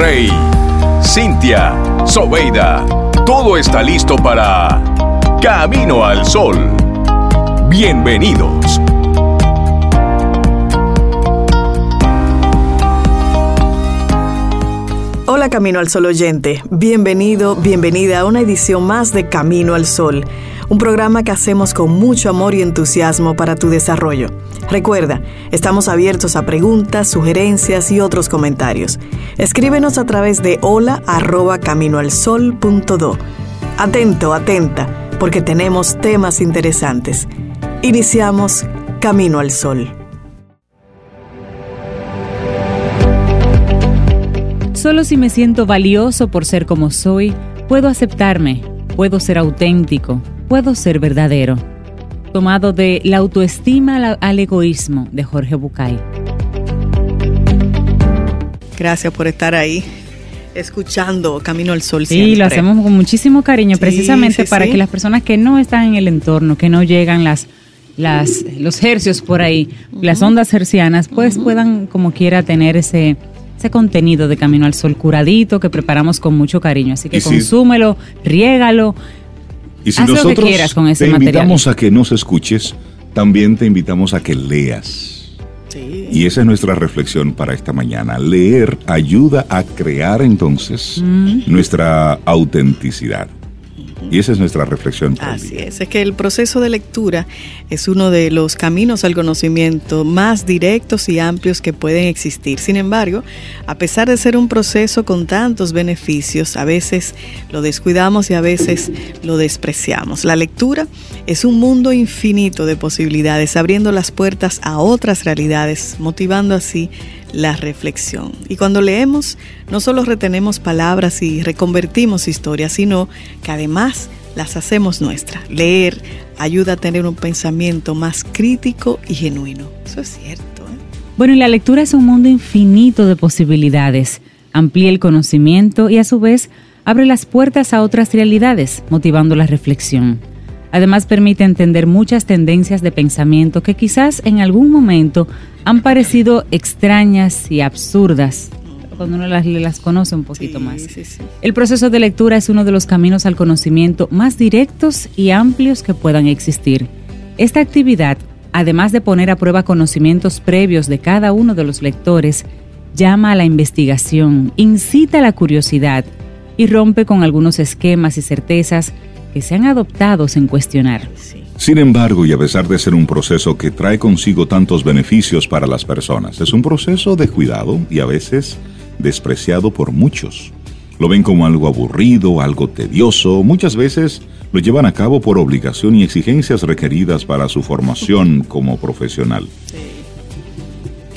Rey, Cintia, Sobeida, todo está listo para Camino al Sol. Bienvenidos. Hola Camino al Sol oyente, bienvenido, bienvenida a una edición más de Camino al Sol, un programa que hacemos con mucho amor y entusiasmo para tu desarrollo. Recuerda, estamos abiertos a preguntas, sugerencias y otros comentarios. Escríbenos a través de hola arroba caminoalsol.do. Atento, atenta, porque tenemos temas interesantes. Iniciamos Camino al Sol. Solo si me siento valioso por ser como soy, puedo aceptarme, puedo ser auténtico, puedo ser verdadero. Tomado de La autoestima al egoísmo de Jorge Bucay. Gracias por estar ahí escuchando Camino al Sol. Sí, lo hacemos con muchísimo cariño, precisamente para que las personas que no están en el entorno, que no llegan las, las los hercios por ahí, las ondas hercianas, pues puedan como quiera tener ese ese contenido de Camino al Sol curadito que preparamos con mucho cariño. Así que consúmelo, riégalo. Y si nosotros lo que quieras con ese te invitamos a que nos escuches, también te invitamos a que leas. Sí. Y esa es nuestra reflexión para esta mañana. Leer ayuda a crear entonces mm. nuestra autenticidad. Y esa es nuestra reflexión. Así es, es que el proceso de lectura es uno de los caminos al conocimiento más directos y amplios que pueden existir. Sin embargo, a pesar de ser un proceso con tantos beneficios, a veces lo descuidamos y a veces lo despreciamos. La lectura es un mundo infinito de posibilidades, abriendo las puertas a otras realidades, motivando así la reflexión. Y cuando leemos, no solo retenemos palabras y reconvertimos historias, sino que además las hacemos nuestras. Leer ayuda a tener un pensamiento más crítico y genuino. Eso es cierto. ¿eh? Bueno, y la lectura es un mundo infinito de posibilidades. Amplía el conocimiento y a su vez abre las puertas a otras realidades, motivando la reflexión. Además permite entender muchas tendencias de pensamiento que quizás en algún momento han parecido extrañas y absurdas cuando uno las, las conoce un poquito más. El proceso de lectura es uno de los caminos al conocimiento más directos y amplios que puedan existir. Esta actividad, además de poner a prueba conocimientos previos de cada uno de los lectores, llama a la investigación, incita a la curiosidad y rompe con algunos esquemas y certezas que se han adoptado sin cuestionar. Sin embargo, y a pesar de ser un proceso que trae consigo tantos beneficios para las personas, es un proceso de cuidado y a veces despreciado por muchos. Lo ven como algo aburrido, algo tedioso, muchas veces lo llevan a cabo por obligación y exigencias requeridas para su formación como profesional.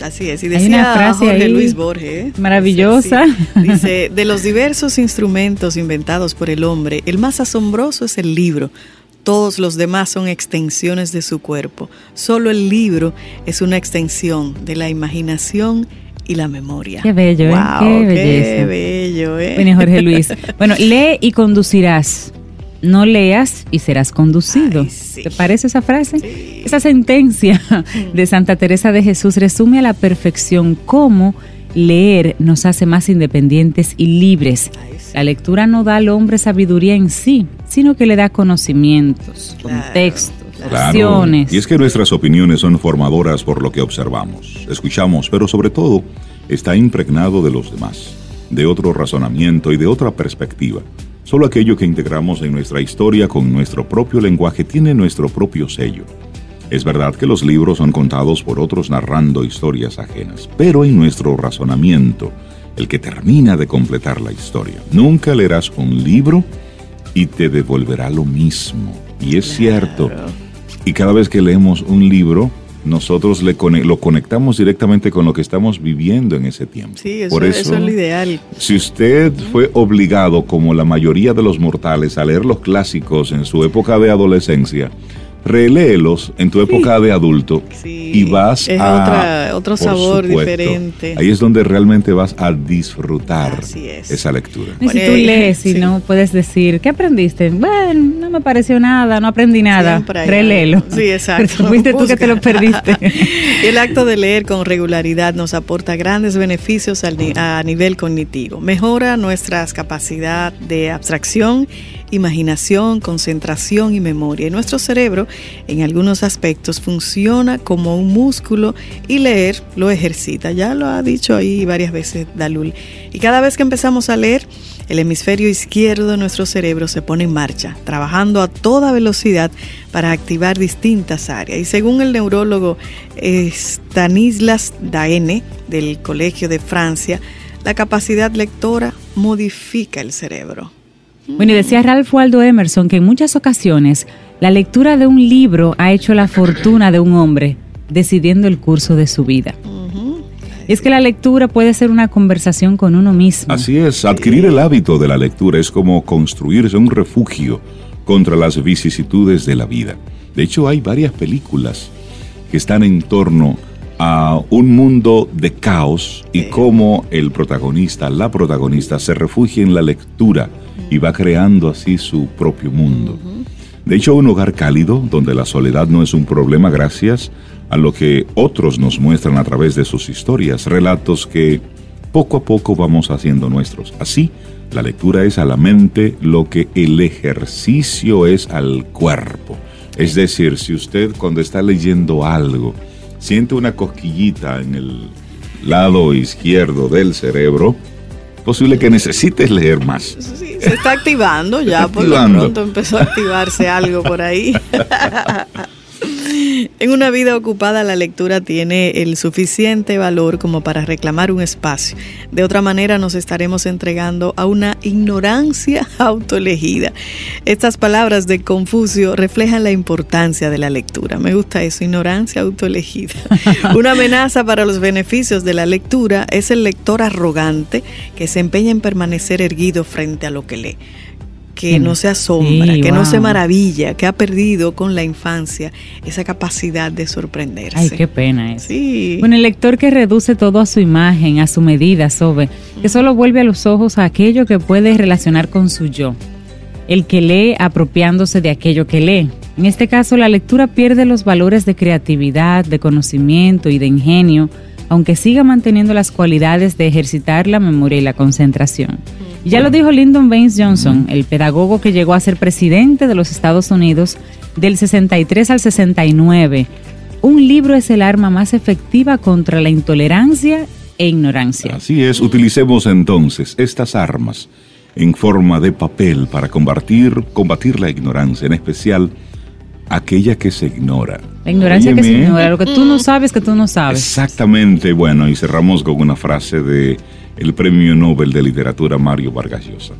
Así es, y decía una frase Jorge Luis Borges. Maravillosa. Dice, de los diversos instrumentos inventados por el hombre, el más asombroso es el libro. Todos los demás son extensiones de su cuerpo. Solo el libro es una extensión de la imaginación y la memoria. Qué bello, ¿eh? Qué, belleza. qué bello, ¿eh? Bueno, Jorge Luis. Bueno, lee y conducirás no leas y serás conducido. ¿Te parece esa frase? Esa sentencia de Santa Teresa de Jesús resume a la perfección cómo leer nos hace más independientes y libres. La lectura no da al hombre sabiduría en sí, sino que le da conocimientos, contextos, acciones. Y es que nuestras opiniones son formadoras por lo que observamos, escuchamos, pero sobre todo está impregnado de los demás, de otro razonamiento y de otra perspectiva. Solo aquello que integramos en nuestra historia con nuestro propio lenguaje tiene nuestro propio sello. Es verdad que los libros son contados por otros narrando historias ajenas, pero en nuestro razonamiento, el que termina de completar la historia. Nunca leerás un libro y te devolverá lo mismo. Y es cierto. Y cada vez que leemos un libro, nosotros le lo conectamos directamente con lo que estamos viviendo en ese tiempo. Sí, eso, Por eso, es lo ideal. Si usted fue obligado, como la mayoría de los mortales, a leer los clásicos en su época de adolescencia, reléelos en tu época de adulto y vas a... otra, otro sabor diferente. Ahí es donde realmente vas a disfrutar esa lectura. Y si tú lees y no puedes decir, ¿qué aprendiste? Bueno, no me pareció nada, no aprendí nada. Reléelo. Sí, exacto. fuiste tú que te lo perdiste. el acto de leer con regularidad nos aporta grandes beneficios a nivel cognitivo. Mejora nuestras capacidad de abstracción imaginación, concentración y memoria. Y nuestro cerebro, en algunos aspectos, funciona como un músculo y leer lo ejercita. Ya lo ha dicho ahí varias veces Dalul. Y cada vez que empezamos a leer, el hemisferio izquierdo de nuestro cerebro se pone en marcha, trabajando a toda velocidad para activar distintas áreas. Y según el neurólogo Stanislas Daene del Colegio de Francia, la capacidad lectora modifica el cerebro. Bueno, y decía Ralph Waldo Emerson que en muchas ocasiones la lectura de un libro ha hecho la fortuna de un hombre decidiendo el curso de su vida. Es que la lectura puede ser una conversación con uno mismo. Así es, adquirir el hábito de la lectura es como construirse un refugio contra las vicisitudes de la vida. De hecho, hay varias películas que están en torno a un mundo de caos y cómo el protagonista, la protagonista, se refugia en la lectura y va creando así su propio mundo. De hecho, un hogar cálido, donde la soledad no es un problema gracias a lo que otros nos muestran a través de sus historias, relatos que poco a poco vamos haciendo nuestros. Así, la lectura es a la mente lo que el ejercicio es al cuerpo. Es decir, si usted cuando está leyendo algo siente una cosquillita en el lado izquierdo del cerebro, posible que necesites leer más. Sí, se está activando ya, por lo pronto empezó a activarse algo por ahí. En una vida ocupada la lectura tiene el suficiente valor como para reclamar un espacio. De otra manera nos estaremos entregando a una ignorancia autoelegida. Estas palabras de Confucio reflejan la importancia de la lectura. Me gusta eso, ignorancia autoelegida. Una amenaza para los beneficios de la lectura es el lector arrogante que se empeña en permanecer erguido frente a lo que lee que no se asombra, que no se maravilla, que ha perdido con la infancia esa capacidad de sorprenderse. Ay, qué pena eso. Sí. Bueno, el lector que reduce todo a su imagen, a su medida, sobre, que solo vuelve a los ojos a aquello que puede relacionar con su yo. El que lee apropiándose de aquello que lee. En este caso, la lectura pierde los valores de creatividad, de conocimiento y de ingenio, aunque siga manteniendo las cualidades de ejercitar la memoria y la concentración. Ya lo dijo Lyndon Baines Johnson, el pedagogo que llegó a ser presidente de los Estados Unidos del 63 al 69. Un libro es el arma más efectiva contra la intolerancia e ignorancia. Así es, utilicemos entonces estas armas en forma de papel para combatir, combatir la ignorancia, en especial aquella que se ignora. La ignorancia que se ignora, lo que tú no sabes que tú no sabes. Exactamente, bueno, y cerramos con una frase de el Premio Nobel de Literatura Mario Vargas Llosa.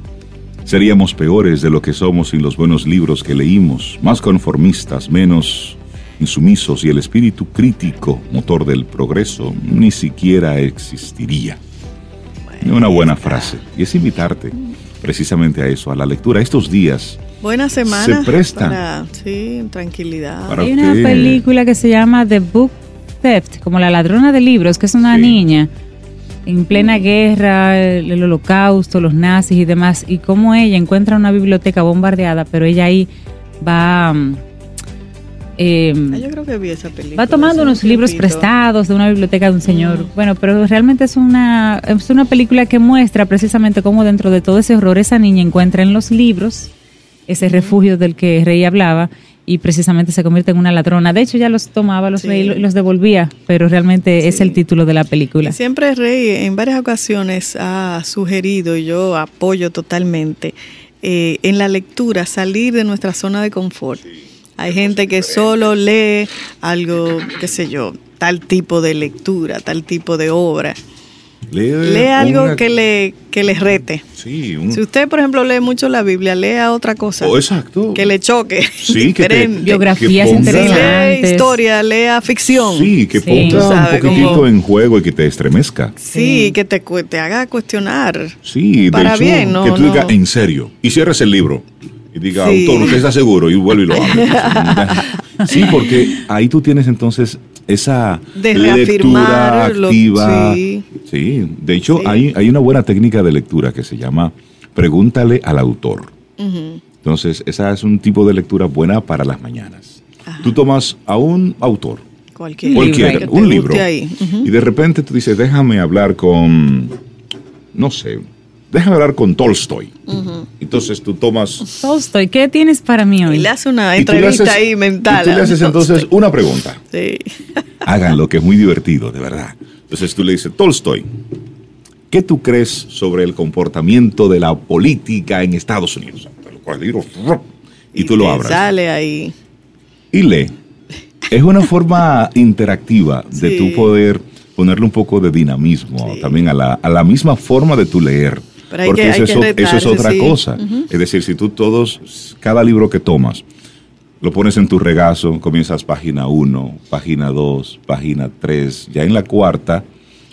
Seríamos peores de lo que somos sin los buenos libros que leímos, más conformistas, menos insumisos y el espíritu crítico, motor del progreso, ni siquiera existiría. Una buena frase. Y es invitarte precisamente a eso, a la lectura. Estos días. Buena semana. Se presta. Para, sí, tranquilidad. Hay una película que se llama The Book Theft, como la ladrona de libros, que es una niña en plena guerra, el, holocausto, los nazis y demás, y cómo ella encuentra una biblioteca bombardeada, pero ella ahí va... Ah, yo creo que vi esa película. Va tomando unos libros prestados de una biblioteca de un señor. Mm. Bueno, pero realmente es una, es una película que muestra precisamente cómo dentro de todo ese horror esa niña encuentra en los libros ese refugio del que Rey hablaba y precisamente se convierte en una ladrona. De hecho, ya los tomaba los Rey y los devolvía, pero realmente es el título de la película. siempre Rey en varias ocasiones ha sugerido, y yo apoyo totalmente, eh, en la lectura salir de nuestra zona de confort. Hay gente que solo lee algo, qué sé yo, tal tipo de lectura, tal tipo de obra Lee, algo que le que le rete. Si usted, por ejemplo, lee mucho la Biblia, lea otra cosa. Oh, exacto. Que le choque. Sí, que biografías interesantes. Lea historia, lea ficción. Sí, que ponga un poquitito en juego y que te estremezca. Sí, que te, te haga cuestionar. Sí, para bien, ¿no? Que tú digas en serio y cierres el libro y diga, autor, ¿usted está seguro? Y vuelve y lo abre. sí, porque ahí tú tienes entonces esa lectura activa. sí. Sí, de hecho Sí. hay, hay una buena técnica de lectura que se llama pregúntale al autor. Entonces, esa es un tipo de lectura buena para las mañanas. Tú tomas a un autor, Cualquier libro te un libro, ahí. Y de repente tú dices, déjame hablar con, no sé, déjame hablar con Tolstoy. Entonces tú tomas... Tolstoy, ¿qué tienes para mí Y hoy? le hace una y entrevista haces- ahí mental. Y tú le haces Tolstoy. entonces una pregunta. Sí. Háganlo, que es muy divertido, de verdad. Entonces tú le dices, Tolstoy, ¿qué tú crees sobre el comportamiento de la política en Estados Unidos? Y, tú lo abras. Sale ahí. Y lee. Es una forma interactiva de Sí. tú poder ponerle un poco de dinamismo Sí. también a la, a la misma forma de tu leer. Pero hay Porque que- eso, hay es, que o- eso es otra sí. cosa. Es decir, si tú todos, cada libro que tomas, lo pones en tu regazo, comienzas página 1, página 2, página 3, ya en la cuarta,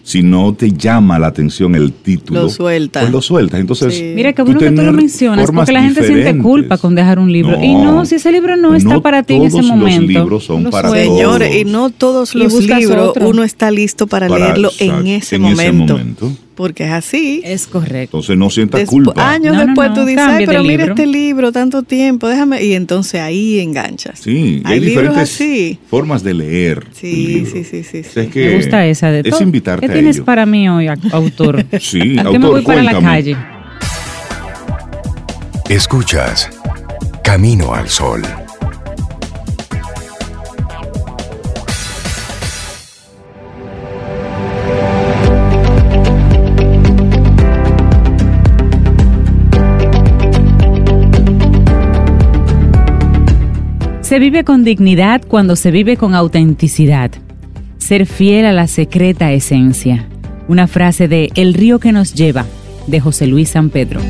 si no te llama la atención el título, Lo sueltas. pues lo sueltas. Entonces, Sí. Mira, qué bueno que tú lo mencionas, porque la gente siente culpa con dejar un libro. Y no, si ese libro no está para ti en ese todos momento, Los libros son para. Señores, todos. y no todos los libros otro. uno está listo para, Para- leerlo en, ese, en ese momento, momento. Porque es así. Es correcto. Entonces no sientas Despu- culpa. años No, no, después no, tú dices, "Ay, pero mira libro". este libro, tanto tiempo, déjame. Y entonces ahí enganchas. Sí, hay hay libros diferentes así. formas de leer. un Sí, libro. sí, sí, sí. O sea, sí. es que Me gusta esa de Es todo. invitarte ¿Qué a tienes ello. para mí hoy, autor? Sí, ¿A qué autor, me voy para la calle? Escuchas Camino al Sol. Se vive con dignidad cuando se vive con autenticidad. Ser fiel a la secreta esencia. Una frase de El río que nos lleva, de José Luis San Pedro.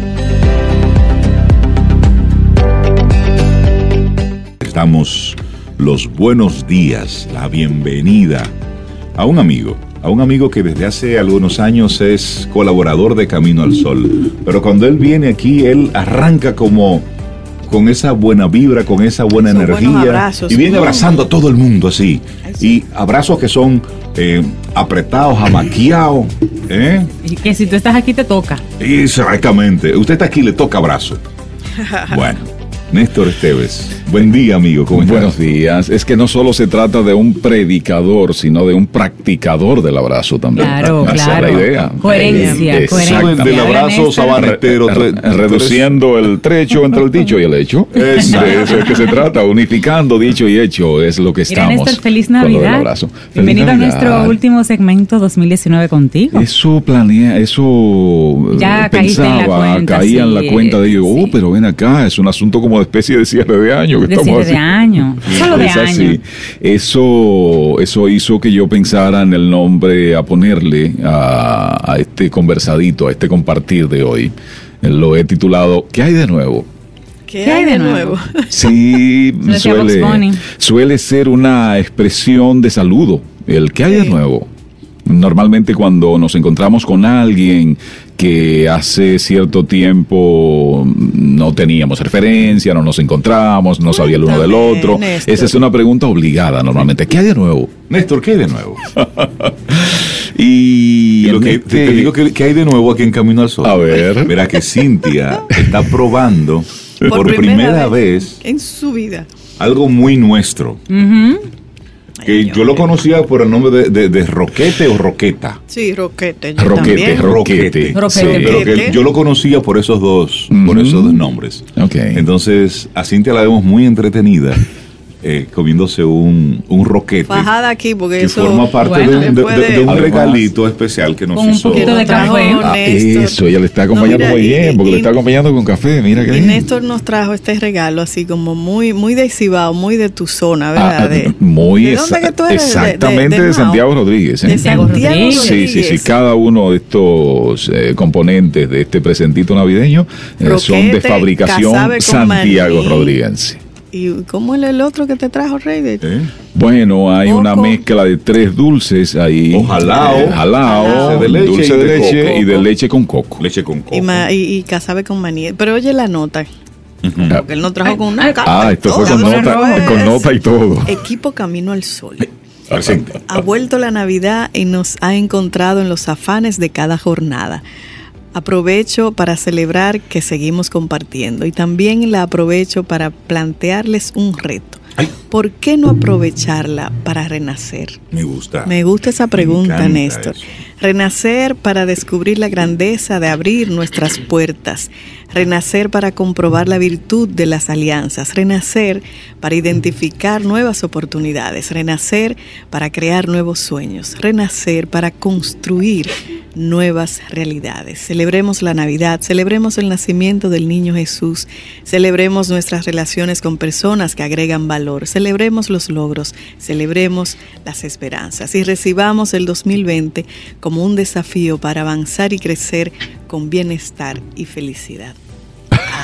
Damos los buenos días, la bienvenida a un amigo, a un amigo que desde hace algunos años es colaborador de Camino al Sol. Pero cuando él viene aquí, él arranca como con esa buena vibra, con esa buena energía abrazos. y viene abrazando a todo el mundo así. Ay, sí. Y abrazos que son eh, apretados, amaquiados, ¿eh? Y que si tú estás aquí te toca. Exactamente. Usted está aquí, le toca abrazo. Bueno, Néstor Esteves. Buen día, amigo. ¿Cómo estás? Buenos días. Es que no solo se trata de un predicador, sino de un practicador del abrazo también. Claro, Esa claro. es la idea. Coherencia, Eh, coherencia. Del- abrazo sabanetero. Re- reduciendo el trecho entre el dicho y el hecho. Eso. De eso es que se trata, unificando dicho y hecho, es lo que Mira, estamos. Néstor, feliz con lo del Navidad. abrazo. Feliz Bienvenido a Navidad. nuestro último segmento 2019 contigo. Eso planea, eso Ya eh, caíste en la pensaba, cuenta, caía en la cuenta de ellos, sí. oh, pero ven acá, es un asunto como especie de cierre de año que De estamos cierre de haciendo. año. Solo de Es año. así. Eso, eso hizo que yo pensara en el nombre a ponerle a, a este conversadito, a este compartir de hoy. Lo he titulado ¿Qué hay de nuevo? ¿Qué, ¿Qué hay de nuevo? Sí, suele, suele ser una expresión de saludo. El ¿qué hay de nuevo? Normalmente cuando nos encontramos con alguien que hace cierto tiempo no teníamos referencia, no nos encontramos, no sabía el uno del otro. Néstor. Esa es una pregunta obligada normalmente. ¿Qué hay de nuevo? Néstor, ¿qué hay de nuevo? Y, Y lo que, este- te digo que, que hay de nuevo aquí en Camino al Sol. A ver. Verá que Cintia está probando por, Por primera, primera vez. En su vida. algo muy nuestro. Que Ay, yo lo conocía por el nombre de, de- de roquete o roqueta. Sí, roquete. Yo Roquete, también. roquete. Roquete. Sí, pero que yo lo conocía por esos dos, por esos dos nombres. Ok. Entonces, a Cintia la vemos muy entretenida, eh, comiéndose un, un roquete. Fajada aquí, porque que eso. forma parte bueno, de, un, de- después de- de un regalito especial que nos Con un hizo. poquito de nos trajo café. Ah, eso, ella le está acompañando No, mira, muy bien, porque y- le está acompañando con café. Mira que Y bien. Néstor nos trajo este regalo así como muy muy de Cibao, muy de tu zona, ¿verdad? ah, De- muy ¿de exa- dónde que tú eres? De- de- exactamente de. Santiago Rodríguez. ¿eh? De Santiago Rodríguez. Sí, sí, sí. Cada uno de estos eh, componentes de este presentito navideño eh, son de fabricación Santiago. Rodríguez. ¿Y cómo es el otro que te trajo, Rey? De- ¿Eh? Bueno, hay Coco. una mezcla de tres dulces ahí. O jalao. Eh, jalao, Dulce de leche dulce y de de leche coco. y de leche con coco. Leche con coco. Y, ma- y, y casabe con maní. Pero oye la nota. Porque él no trajo Ay, con una ay, Ah, esto fue con nota, con nota y todo. Equipo Camino al Sol. Presente. Ha vuelto la Navidad y nos ha encontrado en los afanes de cada jornada. Aprovecho para celebrar que seguimos compartiendo y también la aprovecho para plantearles un reto. Ay. ¿Por qué no aprovecharla para renacer? Me gusta. Me gusta esa pregunta, Néstor. eso. Renacer para descubrir la grandeza de abrir nuestras puertas. Renacer para comprobar la virtud de las alianzas. Renacer para identificar nuevas oportunidades. Renacer para crear nuevos sueños. Renacer para construir nuevas realidades. Celebremos la Navidad, celebremos el nacimiento del niño Jesús, celebremos nuestras relaciones con personas que agregan valor, celebremos los logros, celebremos las esperanzas y recibamos el 2020 como un desafío para avanzar y crecer con bienestar y felicidad.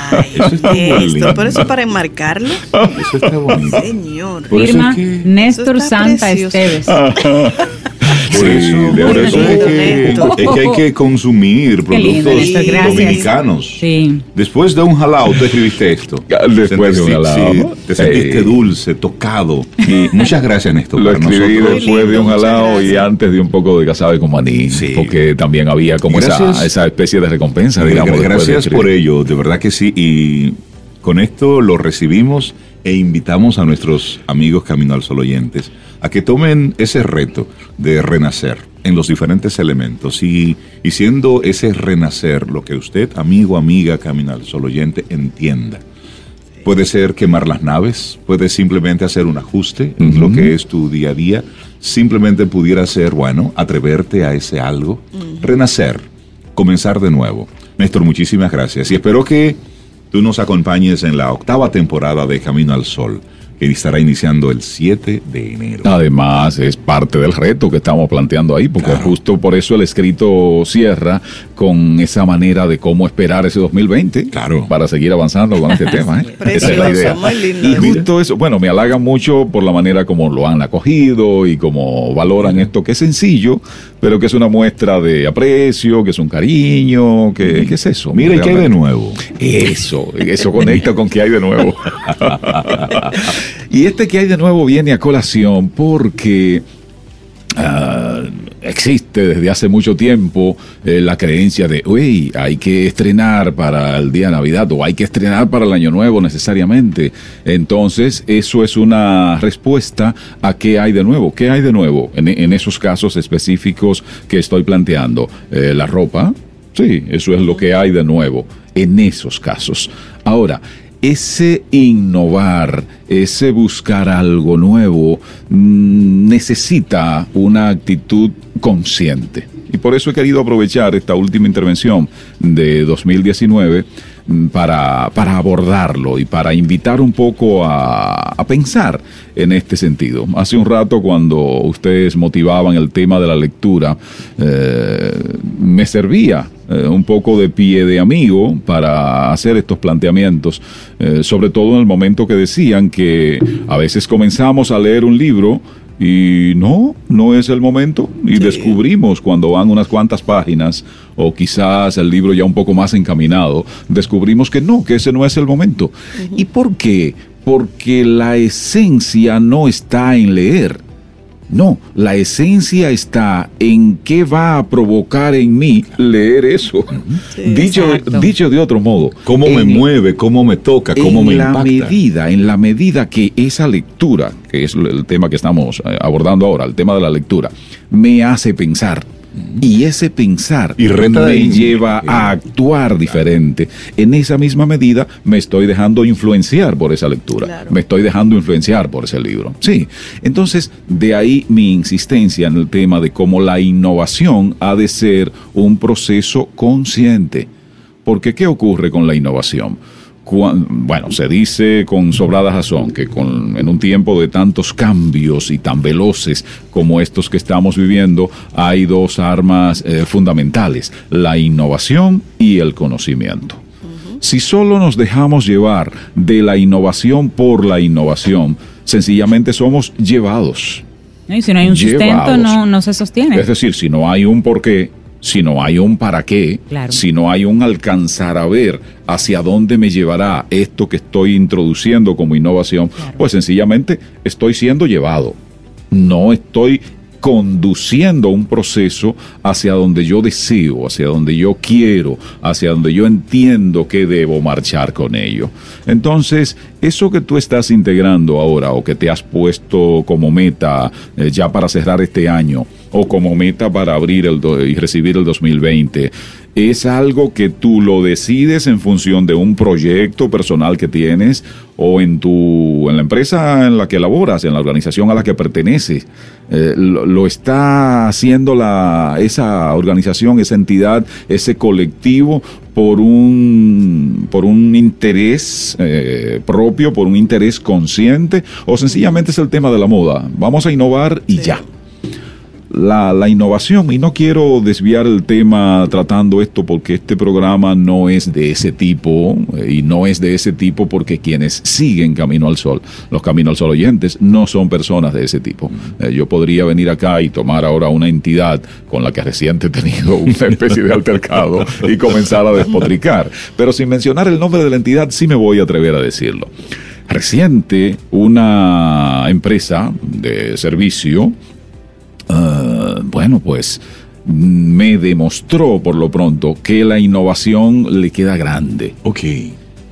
Ay, Eso está esto, por eso para enmarcarlo, Eso está bonito. señor. Firma es que- Néstor Santa precioso. Esteves. Sí, eso, de por verdad. eso es, que, Bonito. es que hay que consumir productos dominicanos. Sí. Después de un jalao, tú escribiste esto. Después de un jalao. sí, te sentiste dulce, tocado. Y muchas gracias, Néstor. Lo escribí nosotros. después de un jalao y antes de un poco de casabe con maní, Sí. porque también había como esa, esa especie de recompensa, digamos. de Gracias por ello, de verdad que sí. Y con esto lo recibimos e invitamos a nuestros amigos Camino al Sol oyentes a que tomen ese reto de renacer en los diferentes elementos. Y, y siendo ese renacer lo que usted, amigo, amiga, Camino al Sol oyente, entienda. Puede ser quemar las naves, puede simplemente hacer un ajuste en lo que es tu día a día, simplemente pudiera ser, bueno, atreverte a ese algo, renacer, comenzar de nuevo. Néstor, muchísimas gracias. Y espero que tú nos acompañes en la octava temporada de Camino al Sol, que estará iniciando el 7 de enero. Además, es parte del reto que estamos planteando ahí, porque Claro. justo por eso el escrito cierra con esa manera de cómo esperar ese 2020 Claro. para seguir avanzando con este tema. ¿eh? Precioso, Esa es la idea. Y justo eso, bueno, me halaga mucho por la manera como lo han acogido y como valoran esto que es sencillo, pero que es una muestra de aprecio, que es un cariño, que, ¿qué es eso? Mira, ¿y qué hay de nuevo? Eso, eso conecta con qué hay de nuevo. y este que hay de nuevo viene a colación porque ah, existe desde hace mucho tiempo eh, la creencia de, uy, hay que estrenar para el día de Navidad o hay que estrenar para el Año Nuevo necesariamente. Entonces, eso es una respuesta a qué hay de nuevo. ¿Qué hay de nuevo en, esos casos específicos que estoy planteando? Eh, la ropa, Sí, eso es lo que hay de nuevo en esos casos. Ahora, ese innovar, ese buscar algo nuevo, mm, necesita una actitud consciente. Y por eso he querido aprovechar esta última intervención de 2019 mm, para, para abordarlo y para invitar un poco a, a pensar en este sentido. Hace un rato cuando ustedes motivaban el tema de la lectura, eh, me servía eh, un poco de pie de amigo para hacer estos planteamientos, eh, sobre todo en el momento que decían que a veces comenzamos a leer un libro y no, no es el momento. Y Sí. descubrimos cuando van unas cuantas páginas, o quizás el libro ya un poco más encaminado, descubrimos que no, que ese no es el momento. ¿Y por qué? Porque la esencia no está en leer. No, la esencia está en qué va a provocar en mí leer eso. Sí, dicho, dicho de otro modo. ¿Cómo me en- mueve? ¿Cómo me toca? ¿Cómo en me la impacta? medida, en la medida que esa lectura, que es el tema que estamos eh, abordando ahora, el tema de la lectura, me hace pensar. Y ese pensar Y me lleva a actuar diferente. En esa misma medida me estoy dejando influenciar por esa lectura. Claro. Me estoy dejando influenciar por ese libro. Sí. Entonces, de ahí mi insistencia en el tema de cómo la innovación ha de ser un proceso consciente. Porque ¿qué ocurre con la innovación? Bueno, se dice con sobrada razón que con, en un tiempo de tantos cambios y tan veloces como estos que estamos viviendo, hay dos armas eh, fundamentales, la innovación y el conocimiento. Si solo nos dejamos llevar de la innovación por la innovación, sencillamente somos llevados. Y si no hay un sustento, no, no se sostiene. Es decir, si no hay un por qué, si no hay un para qué, Claro. si no hay un alcanzar a ver hacia dónde me llevará esto que estoy introduciendo como innovación, Claro. pues sencillamente estoy siendo llevado. No estoy conduciendo un proceso hacia donde yo deseo, hacia donde yo quiero, hacia donde yo entiendo que debo marchar con ello. Entonces, eso que tú estás integrando ahora o que te has puesto como meta eh, ya para cerrar este año o como meta para abrir el y recibir el 2020, es algo que tú lo decides en función de un proyecto personal que tienes o en tu en la empresa en la que laboras, en la organización a la que perteneces. Eh, lo, está haciendo la, esa organización, esa entidad, ese colectivo por un, por un interés eh, propio, por un interés consciente, o sencillamente es el tema de la moda. Vamos a innovar y ya la, la, innovación. Y no quiero desviar el tema tratando esto porque este programa no es de ese tipo eh, y no es de ese tipo porque quienes siguen Camino al Sol, los Camino al Sol oyentes, no son personas de ese tipo. Eh, yo podría venir acá y tomar ahora una entidad con la que reciente he tenido una especie de altercado y comenzar a despotricar. Pero sin mencionar el nombre de la entidad, sí me voy a atrever a decirlo. Reciente, una empresa de servicio Ah, bueno, pues me demostró por lo pronto que la innovación le queda grande. Ok.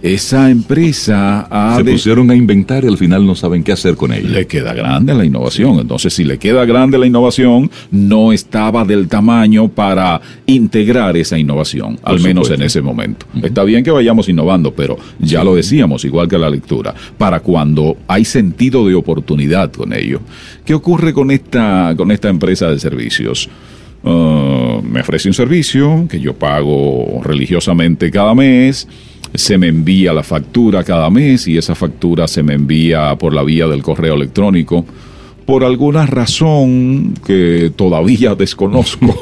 Esa empresa ha Se pusieron a inventar y al final no saben qué hacer con ella. Le queda grande la innovación. Entonces, si le queda grande la innovación, no estaba del tamaño para integrar esa innovación, al menos en ese momento. Está bien que vayamos innovando, pero ya lo decíamos, igual que la lectura, para cuando hay sentido de oportunidad con ello. ¿Qué ocurre con esta, con esta empresa de servicios? Ah, me ofrece un servicio que yo pago religiosamente cada mes se me envía la factura cada mes y esa factura se me envía por la vía del correo electrónico. Por alguna razón que todavía desconozco,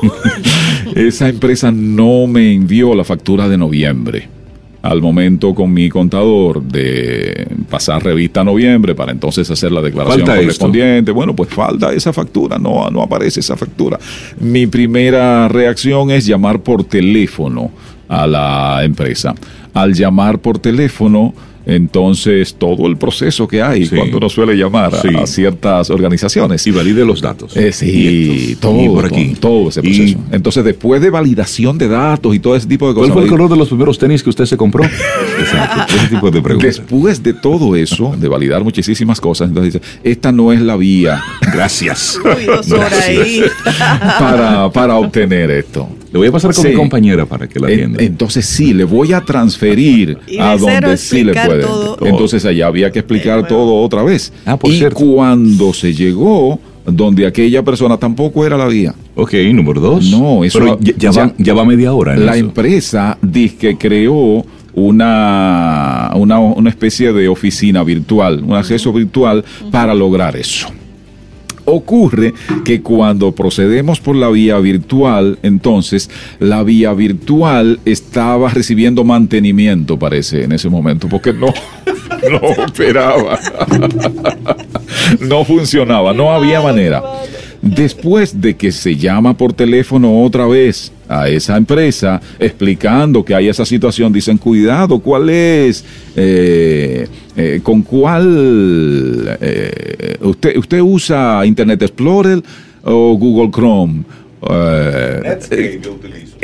esa empresa no me envió la factura de noviembre. Al momento con mi contador de pasar revista a noviembre para entonces hacer la declaración correspondiente, bueno, pues falta esa factura, no, no aparece esa factura. Mi primera reacción es llamar por teléfono a la empresa al llamar por teléfono, entonces todo el proceso que hay cuando uno suele llamar a, ciertas organizaciones. Y valide los datos. Eh, sí, todo, por aquí. todo, ese proceso. entonces, después de validación de datos y todo ese tipo de cosas. ¿Cuál fue el color de los primeros tenis que usted se compró? Exacto, ese tipo de preguntas. Después de todo eso, de validar muchísimas cosas, entonces dice, esta no es la vía. Gracias. para, para obtener esto. Le voy a pasar con mi compañera para que la atienda. entonces sí, le voy a transferir a donde sí le puede. Entonces allá había que explicar eh, todo otra vez. Ah, por y cuando se llegó donde aquella persona tampoco era la vía. Ok, número dos. No, eso ya, va, media hora. la empresa dice que creó una, una, una, especie de oficina virtual, un acceso virtual para lograr eso. Ocurre que cuando procedemos por la vía virtual, entonces la vía virtual estaba recibiendo mantenimiento, parece, en ese momento, porque no, no operaba, no funcionaba, no había manera. Después de que se llama por teléfono otra vez a esa empresa explicando que hay esa situación, dicen, cuidado, ¿cuál es? Eh, eh, ¿Con cuál? Eh, usted, ¿Usted usa Internet Explorer o Google Chrome? Netscape yo utilizo.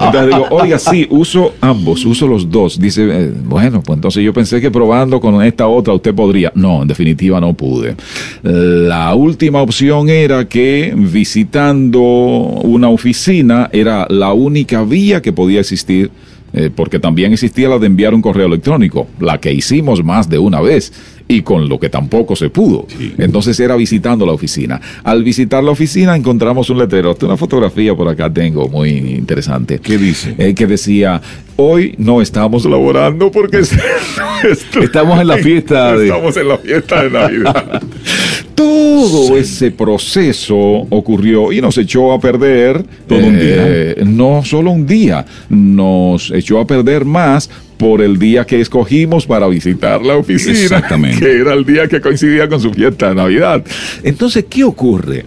Entonces, digo, oiga, sí, uso ambos, uso los dos. Dice, eh, bueno, pues entonces yo pensé que probando con esta otra usted podría. No, en definitiva no pude. La última opción era que visitando una oficina era la única vía que podía existir eh, porque también existía la de enviar un correo electrónico, la que hicimos más de una vez y con lo que tampoco se pudo. Entonces era visitando la oficina. Al visitar la oficina encontramos un letrero, una fotografía por acá tengo muy interesante. ¿Qué dice? Eh, que decía, hoy no estamos laborando porque estamos en la fiesta de... Estamos en la fiesta de Navidad. Todo ese proceso ocurrió y nos echó a perder todo un día. Eh, no solo un día, nos echó a perder más por el día que escogimos para visitar la oficina, Exactamente. que era el día que coincidía con su fiesta de Navidad. Entonces, ¿qué ocurre?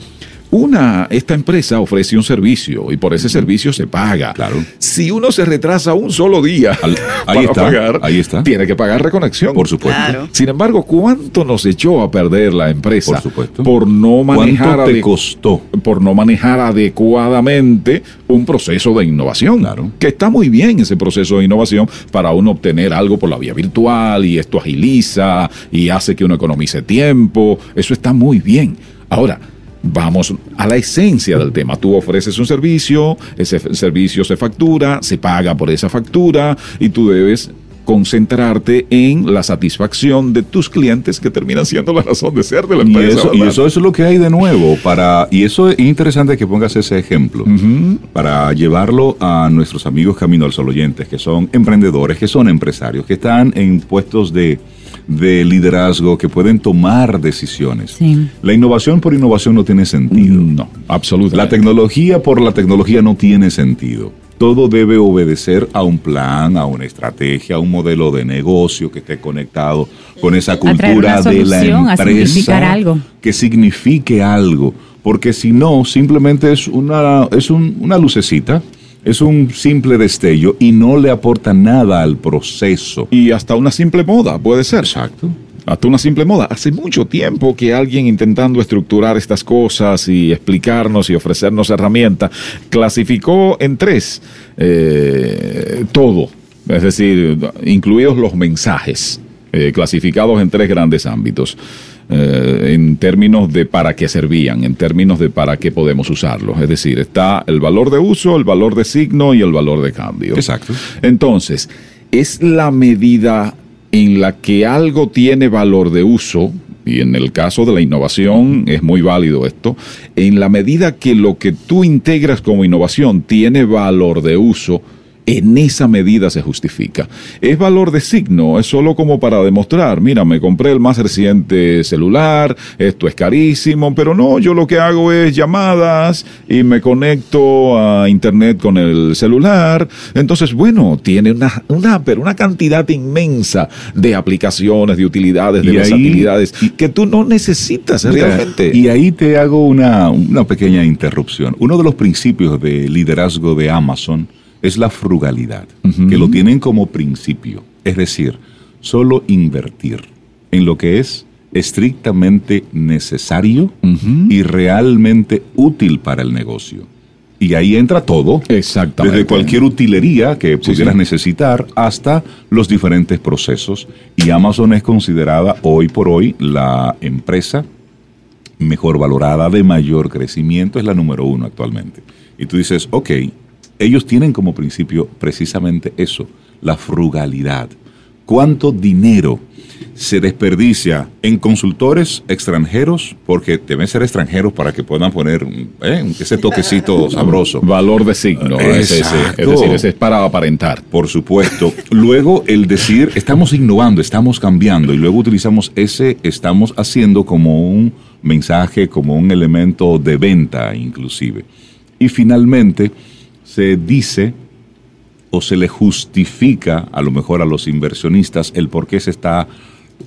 Una, esta empresa ofrece un servicio y por ese servicio se paga. Claro. Si uno se retrasa un solo día Al- ahí para está, pagar, ahí está. tiene que pagar reconexión. Por supuesto. Claro. Sin embargo, ¿cuánto nos echó a perder la empresa Por supuesto. por no manejar ¿Cuánto te costó? por no manejar adecuadamente un proceso de innovación. Claro. Que está muy bien ese proceso de innovación para uno obtener algo por la vía virtual y esto agiliza y hace que uno economice tiempo. Eso está muy bien. Ahora, vamos a la esencia del tema. Tú ofreces un servicio, ese servicio se factura, se paga por esa factura y tú debes concentrarte en la satisfacción de tus clientes que terminan siendo la razón de ser de la Y empresa. eso, y eso es lo que hay de nuevo para y eso es interesante que pongas ese ejemplo para llevarlo a nuestros amigos Camino al Sol oyentes que son emprendedores, que son empresarios, que están en puestos de, de liderazgo, que pueden tomar decisiones. Sí. La innovación por innovación no tiene sentido. No, absolutamente. La tecnología por la tecnología no tiene sentido. Todo debe obedecer a un plan, a una estrategia, a un modelo de negocio que esté conectado con esa traer cultura de la solución, a significar empresa, algo. que signifique algo, porque si no simplemente es una es un- una lucecita, es un simple destello y no le aporta nada al proceso. Y hasta una simple moda, puede ser. Exacto. Hasta una simple moda. Hace mucho tiempo que alguien intentando estructurar estas cosas y explicarnos y ofrecernos herramientas, clasificó en tres eh, todo. Es decir, incluidos los mensajes, eh, clasificados en tres grandes ámbitos. Eh, en términos de para qué servían, en términos de para qué podemos usarlos. Es decir, está el valor de uso, el valor de signo y el valor de cambio. Exacto. Entonces, es la medida en la que algo tiene valor de uso, y en el caso de la innovación es muy válido esto, en la medida que lo que tú integras como innovación tiene valor de uso, en esa medida se justifica. Es valor de signo, es solo como para demostrar, mira, me compré el más reciente celular, esto es carísimo, pero no, yo lo que hago es llamadas y me conecto a internet con el celular. Entonces, bueno, tiene una, una, pero una cantidad inmensa de aplicaciones, de utilidades, de versatilidades que tú no necesitas realmente. Y ahí te hago una, una pequeña interrupción. Uno de los principios de liderazgo de Amazon es la frugalidad, que lo tienen como principio. Es decir, solo invertir en lo que es estrictamente necesario y realmente útil para el negocio. Y ahí entra todo. Exactamente. Desde cualquier utilería que Sí, pudieras sí. necesitar hasta los diferentes procesos. Y Amazon es considerada hoy por hoy la empresa mejor valorada, de mayor crecimiento, es la número uno actualmente. Y tú dices, ok, ellos tienen como principio precisamente eso, la frugalidad. ¿Cuánto dinero se desperdicia en consultores extranjeros? Porque deben ser extranjeros para que puedan poner eh, ese toquecito sabroso. Valor de signo. Es, ese. Exacto. es decir, ese es para aparentar. Por supuesto. Luego el decir, estamos innovando, estamos cambiando, y luego utilizamos ese estamos haciendo como un mensaje, como un elemento de venta inclusive. Y finalmente se dice o se le justifica a lo mejor a los inversionistas el por qué se está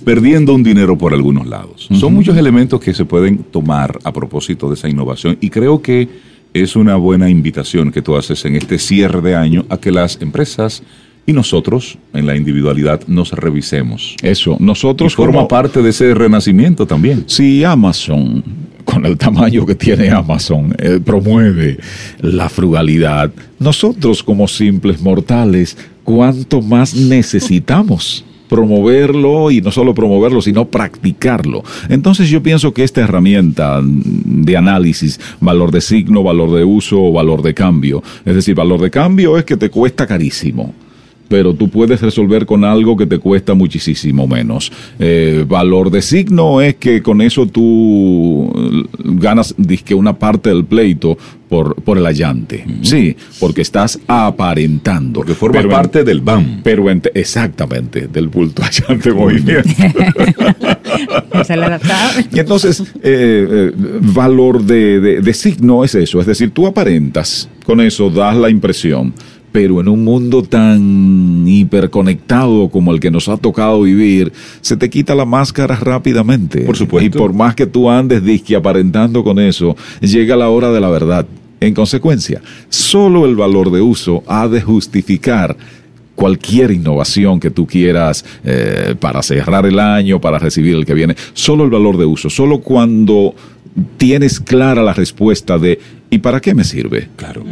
perdiendo un dinero por algunos lados. Son muchos elementos que se pueden tomar a propósito de esa innovación y creo que es una buena invitación que tú haces en este cierre de año a que las empresas y nosotros en la individualidad nos revisemos. Eso. Y Nosotros forma como- parte de ese renacimiento también. Si Amazon, con el tamaño que tiene Amazon, eh, promueve la frugalidad, nosotros como simples mortales, ¿cuánto más necesitamos? promoverlo y no solo promoverlo, sino practicarlo. Entonces yo pienso que esta herramienta de análisis, valor de signo, valor de uso o valor de cambio, es decir, valor de cambio es que te cuesta carísimo pero tú puedes resolver con algo que te cuesta muchísimo menos. Eh, valor de signo es que con eso tú eh, ganas disque una parte del pleito por, por el allante. Sí, porque estás aparentando. Porque forma Pero en- parte del BAM. pero en- exactamente, del bulto allante movimiento. Y entonces, eh, eh, valor de, de- de signo es eso, es decir, tú aparentas, con eso das la impresión, pero en un mundo tan hiperconectado como el que nos ha tocado vivir, se te quita la máscara rápidamente. Por supuesto. Y por más que tú andes disque aparentando con eso, llega la hora de la verdad. En consecuencia, solo el valor de uso ha de justificar cualquier innovación que tú quieras eh, para cerrar el año, para recibir el que viene, solo el valor de uso, solo cuando tienes clara la respuesta de ¿y para qué me sirve? Claro.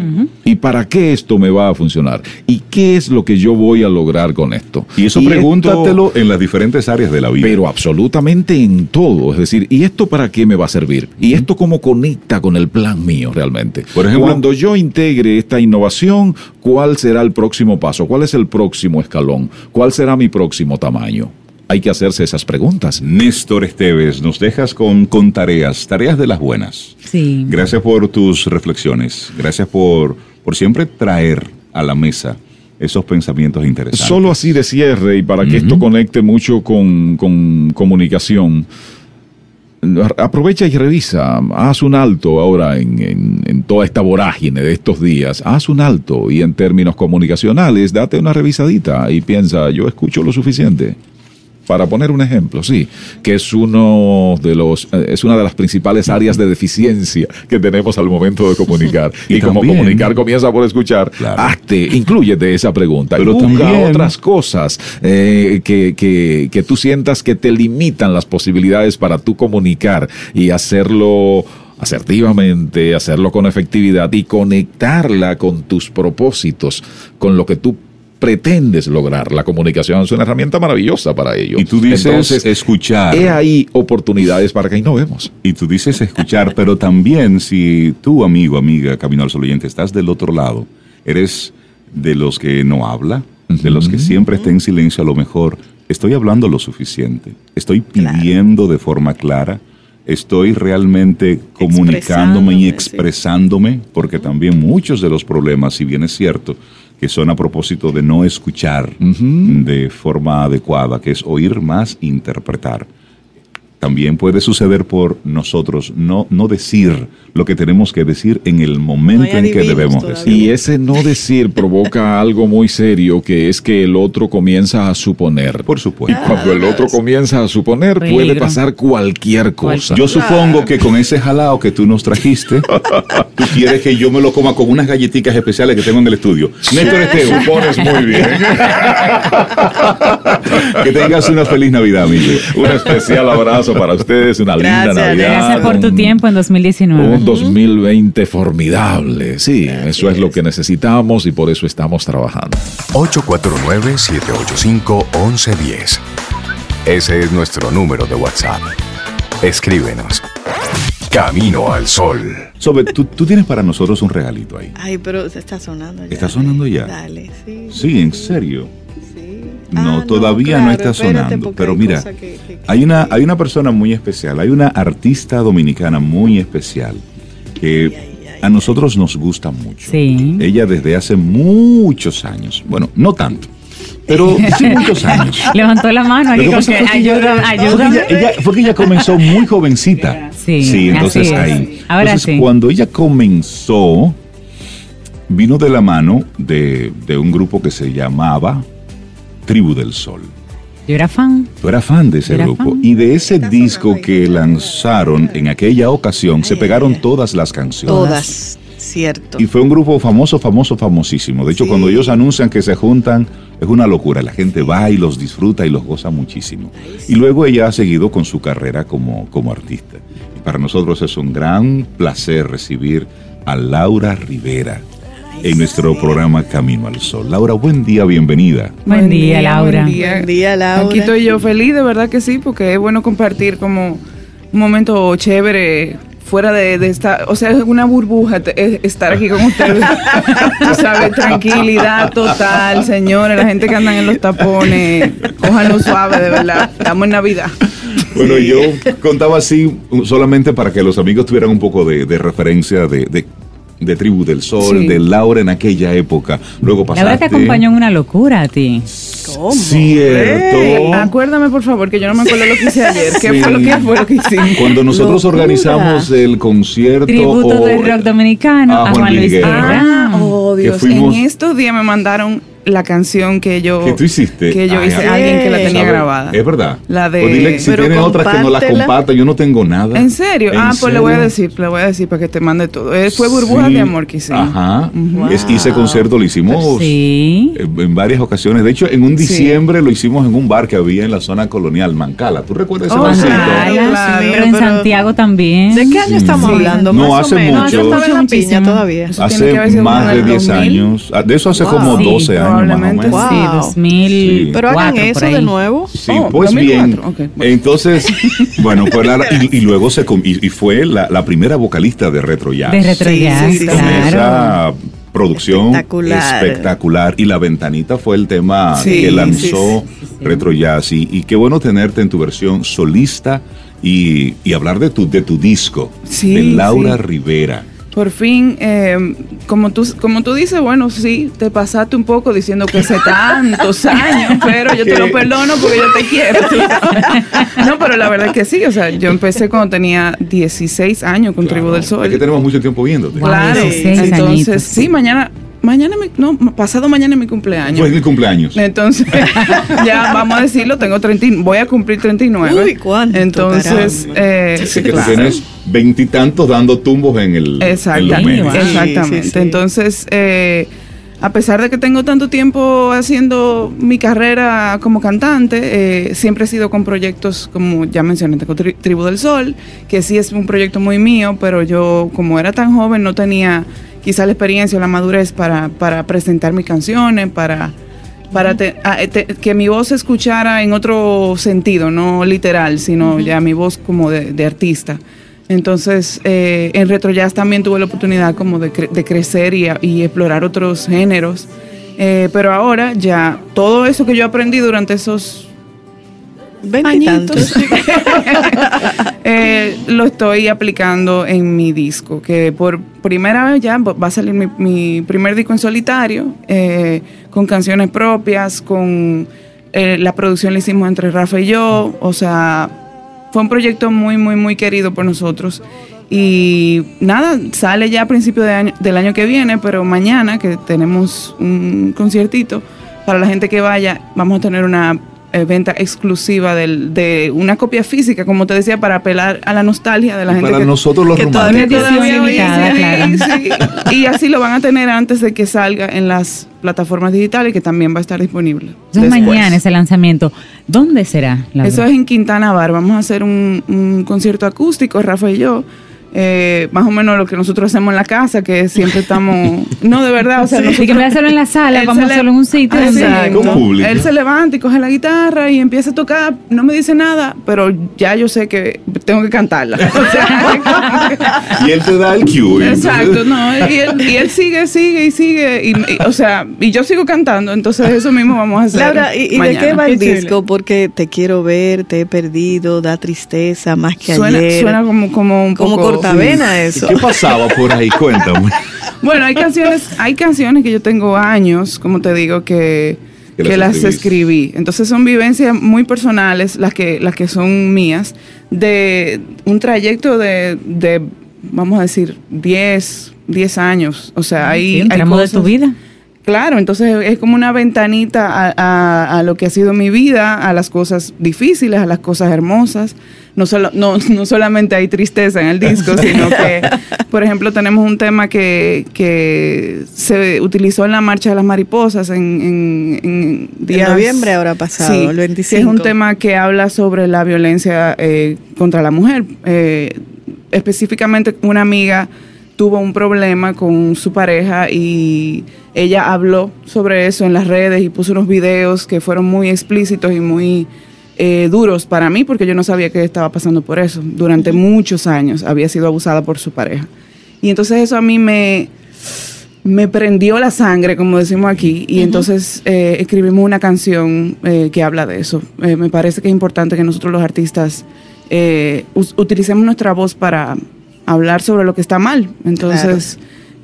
¿Y para qué esto me va a funcionar? ¿Y qué es lo que yo voy a lograr con esto? Y eso pregúntatelo en las diferentes áreas de la vida. pero absolutamente en todo. Es decir, ¿y esto para qué me va a servir? ¿Y esto cómo conecta con el plan mío realmente? Por ejemplo- cuando yo integre esta innovación, ¿cuál será el próximo paso? ¿Cuál es el próximo escalón? ¿Cuál será mi próximo tamaño? Hay que hacerse esas preguntas. Néstor Esteves, nos dejas con, con tareas, tareas de las buenas. Sí. Gracias por tus reflexiones. Gracias por, por siempre traer a la mesa esos pensamientos interesantes. Solo así de cierre y para que esto conecte mucho con, con comunicación. Aprovecha y revisa, haz un alto ahora en, en- en toda esta vorágine de estos días, haz un alto y en términos comunicacionales date una revisadita y piensa, yo escucho lo suficiente. Para poner un ejemplo, sí, que es uno de los, eh, es una de las principales áreas de deficiencia que tenemos al momento de comunicar. y, Y como comunicar comienza por escuchar, Claro. hazte, incluyete esa pregunta. Pero busca también- otras cosas eh, que, que, que tú sientas que te limitan las posibilidades para tú comunicar y hacerlo asertivamente, hacerlo con efectividad y conectarla con tus propósitos, con lo que tú pretendes lograr. La comunicación es una herramienta maravillosa para ello. Y tú dices Entonces, escuchar. He ahí oportunidades para que innovemos. Y tú dices escuchar, pero también si tú, amigo, amiga, Camino al Sol oyente, estás del otro lado, eres de los que no habla, de los que siempre está en silencio, a lo mejor estoy hablando lo suficiente, estoy pidiendo de forma clara, estoy realmente comunicándome y Expresándome, sí. expresándome, porque también muchos de los problemas, si bien es cierto, que son a propósito de no escuchar de forma adecuada, que es oír más, interpretar también puede suceder por nosotros no, no decir lo que tenemos que decir en el momento No en que debemos todavía. decir. Y ese no decir provoca algo muy serio, que es que el otro comienza a suponer. Por Y supuesto. cuando el otro comienza a suponer, puede pasar cualquier cosa. Yo supongo que con ese jalao que tú nos trajiste, tú quieres que yo me lo coma con unas galletitas especiales que tengo en el estudio. Néstor Esteban, supones muy bien. que tengas una feliz Navidad, amigo. Un especial abrazo para ustedes, una linda Gracias, Navidad. Gracias por tu un- tiempo en 2019. Un 2020 formidable. Sí, eso es lo que necesitamos y por eso estamos trabajando. 849-785-1110. Ese es nuestro número de WhatsApp. Escríbenos. Camino al Sol. Sobe, tú, tú tienes para nosotros un regalito ahí. Ay, pero se está sonando ya. ¿Está sonando ya? Dale, sí. Sí, en serio. Sí. No, Ah, todavía no, claro, está sonando. porque Pero hay mira, cosas que- que- hay una, hay una persona muy especial, hay una artista dominicana muy especial que a nosotros nos gusta mucho. Sí. Ella desde hace muchos años, bueno, no tanto, pero sí muchos años. Levantó la mano aquí que como que fue que ayuda, ella- ayuda. Fue que ella, ella- fue que ella comenzó muy jovencita. Sí, entonces así es. ahí. Ahora Entonces, sí. cuando ella comenzó, vino de la mano de, de un grupo que se llamaba Tribu del Sol. Yo era fan. Tú eras fan de ese grupo. fan. Y de ese disco que lanzaron en aquella ocasión, se pegaron todas las canciones. Todas, cierto. Y fue un grupo famoso, famoso, famosísimo. De hecho, Sí. cuando ellos anuncian que se juntan, es una locura. La gente va y los disfruta y los goza muchísimo. Y luego ella ha seguido con su carrera como, como artista. Y para nosotros es un gran placer recibir a Laura Rivera en nuestro programa Camino al Sol. Laura, buen día, bienvenida. Buen día, Laura. buen día. Buen día, Laura. Aquí estoy yo feliz, de verdad que sí, porque es bueno compartir como un momento chévere fuera de, de esta, o sea, es una burbuja te- estar aquí con ustedes. Tú sabes, tranquilidad total, señores, la gente que andan en los tapones, cójanlo suave, de verdad. Estamos en Navidad. Bueno, yo contaba así solamente para que los amigos tuvieran un poco de, de referencia de, de- de Tribu del Sol, Sí. de Laura en aquella época. Luego pasaste... Laura te acompañó en una locura a ti. ¿Cómo? Cierto. Ey, acuérdame, por favor, que yo no me acuerdo lo que hice ayer. ¿Qué, Sí. fue, lo, ¿Qué fue que hicimos? Cuando nosotros Locura. organizamos el concierto... Tributo o- del rock dominicano a a Juan Luis Guerra. Guerra. Oh, Dios. fuimos- En estos días me mandaron la canción que yo, ¿Qué tú hiciste? que yo Ay, hice, ay, alguien que la tenía ¿sabes? grabada. Es verdad. La de- Pues dile que si tiene otra que no la compártela. comparta, yo no tengo nada. ¿En serio? ¿En ah, pues le voy a decir, le voy a decir para que te mande todo. Eh, fue Burbujas Sí. de Amor que hicimos. Ajá. Es- ese concierto lo hicimos Sí. en en varias ocasiones. De hecho, en un Sí. diciembre lo hicimos en un bar que había en la zona colonial, Mancala. ¿Tú recuerdas ese Oh, barcito? claro, Claro, claro. pero en Pero- Santiago también. ¿De qué año estamos Sí. hablando? No, Más hace o menos. mucho. Yo estaba en la piña todavía. Que Hace más de el 10 2000. años. Ah, De eso hace Wow. como Sí, 12 años probablemente menos. Wow. Sí, 2000. Pero hagan eso de nuevo. Sí, Oh, pues bien. 2004, ok, bueno. Entonces, bueno, pues la- y, y luego se y, y fue la, la primera vocalista de Retro Jazz. De Retro Jazz, sí, sí, Con claro. esa producción Espectacular. espectacular. Y la ventanita fue el tema Sí, que sí, lanzó Retro Jazz. Y, y qué bueno tenerte en tu versión solista y, y hablar de tu, de tu disco, Sí, de Laura sí. Rivera. Por fin, eh, como, tú, como tú dices, bueno, sí, te pasaste un poco diciendo que hace tantos años, pero yo te lo perdono porque yo te quiero. no, pero la verdad es que sí, o sea, yo empecé cuando tenía 16 años con Tribu del Sol. Es que tenemos mucho tiempo viéndote. Claro, 16 entonces, añitos. sí, mañana, mañana, mi- no, pasado mañana es mi cumpleaños. Fue mi cumpleaños. Entonces, ya vamos a decirlo, tengo 30, y- voy a cumplir 39. Uy, ¿cuánto, Entonces, eh, Así que claro. tú tienes veintitantos dando tumbos en el. en los Exactamente. Sí, exactamente. sí, sí. Entonces, eh, a pesar de que tengo tanto tiempo haciendo mi carrera como cantante, eh, siempre he sido con proyectos, como ya mencioné, tengo Tri- Tribu del Sol, que sí es un proyecto muy mío, pero yo, como era tan joven, no tenía quizá la experiencia o la madurez para, para presentar mis canciones, para para te- a- te- que mi voz se escuchara en otro sentido, no literal, sino ya mi voz como de, de artista. Entonces, eh, en Retro Jazz también tuve la oportunidad como de, cre- de crecer y, a- y explorar otros géneros. Eh, pero ahora ya todo eso que yo aprendí durante esos Veintitantos. eh, lo estoy aplicando en mi disco, que por primera vez ya va a salir mi, mi primer disco en solitario, eh, con canciones propias, con eh, la producción la hicimos entre Rafa y yo, o sea, fue un proyecto muy, muy, muy querido por nosotros. Y nada, sale ya a de año- del año que viene, pero mañana que tenemos un conciertito, para la gente que vaya, vamos a tener una eh, venta exclusiva del- de una copia física, como te decía, para apelar a la nostalgia de la gente Para que, nosotros los que todavía románticos. todavía limitada, sí. Y así lo van a tener antes de que salga en las plataformas digitales, que también va a estar disponible. Eso es mañana ese lanzamiento. ¿Dónde será? Laura? Eso es en Quintana Bar. Vamos a hacer un, un concierto acústico, Rafa y yo. Eh, más o menos lo que nosotros hacemos en la casa, que siempre estamos. No, de verdad, o sea, que nosotros- en vez de hacerlo en la sala, Él vamos a hacerlo en un sitio. Mismo. Con público. Él se levanta y coge la guitarra y empieza a tocar. No me dice nada, pero ya yo sé que tengo que cantarla. O sea, Y él te da el cue. Exacto, no, y él, y él sigue, sigue y sigue, y, y, o sea, y yo sigo cantando, entonces eso mismo vamos a hacer. Laura, ¿y, y de qué va el disco? Porque te quiero ver, te he perdido, da tristeza más que Suena, ayer. suena como, como un como poco. Cortavena eso. ¿Qué pasaba por ahí? Cuéntame. Bueno, hay canciones, hay canciones que yo tengo años, como te digo, que, Que que, las escribí. Entonces son vivencias muy personales, las que, las que son mías, de un trayecto de, de vamos a decir, 10, 10 años. O sea, hay, Sí, hay de tu vida. Claro, entonces es como una ventanita a, a- a lo que ha sido mi vida, a las cosas difíciles, a las cosas hermosas. No, solo, no, no solamente hay tristeza en el disco, sino que, por ejemplo, tenemos un tema que, que se utilizó en la Marcha de las Mariposas en, en, en días... noviembre ahora pasado, Sí, el que 25. es un tema que habla sobre la violencia eh, contra la mujer. Eh, específicamente una amiga tuvo un problema con su pareja y ella habló sobre eso en las redes y puso unos videos que fueron muy explícitos y muy eh, duros para mí porque yo no sabía que estaba pasando por eso. Durante muchos años había sido abusada por su pareja. Y entonces eso a mí me, me prendió la sangre, como decimos aquí, y entonces eh, escribimos una canción eh, que habla de eso. Me parece que es importante que nosotros los artistas utilicemos nuestra voz para hablar sobre lo que está mal. Entonces,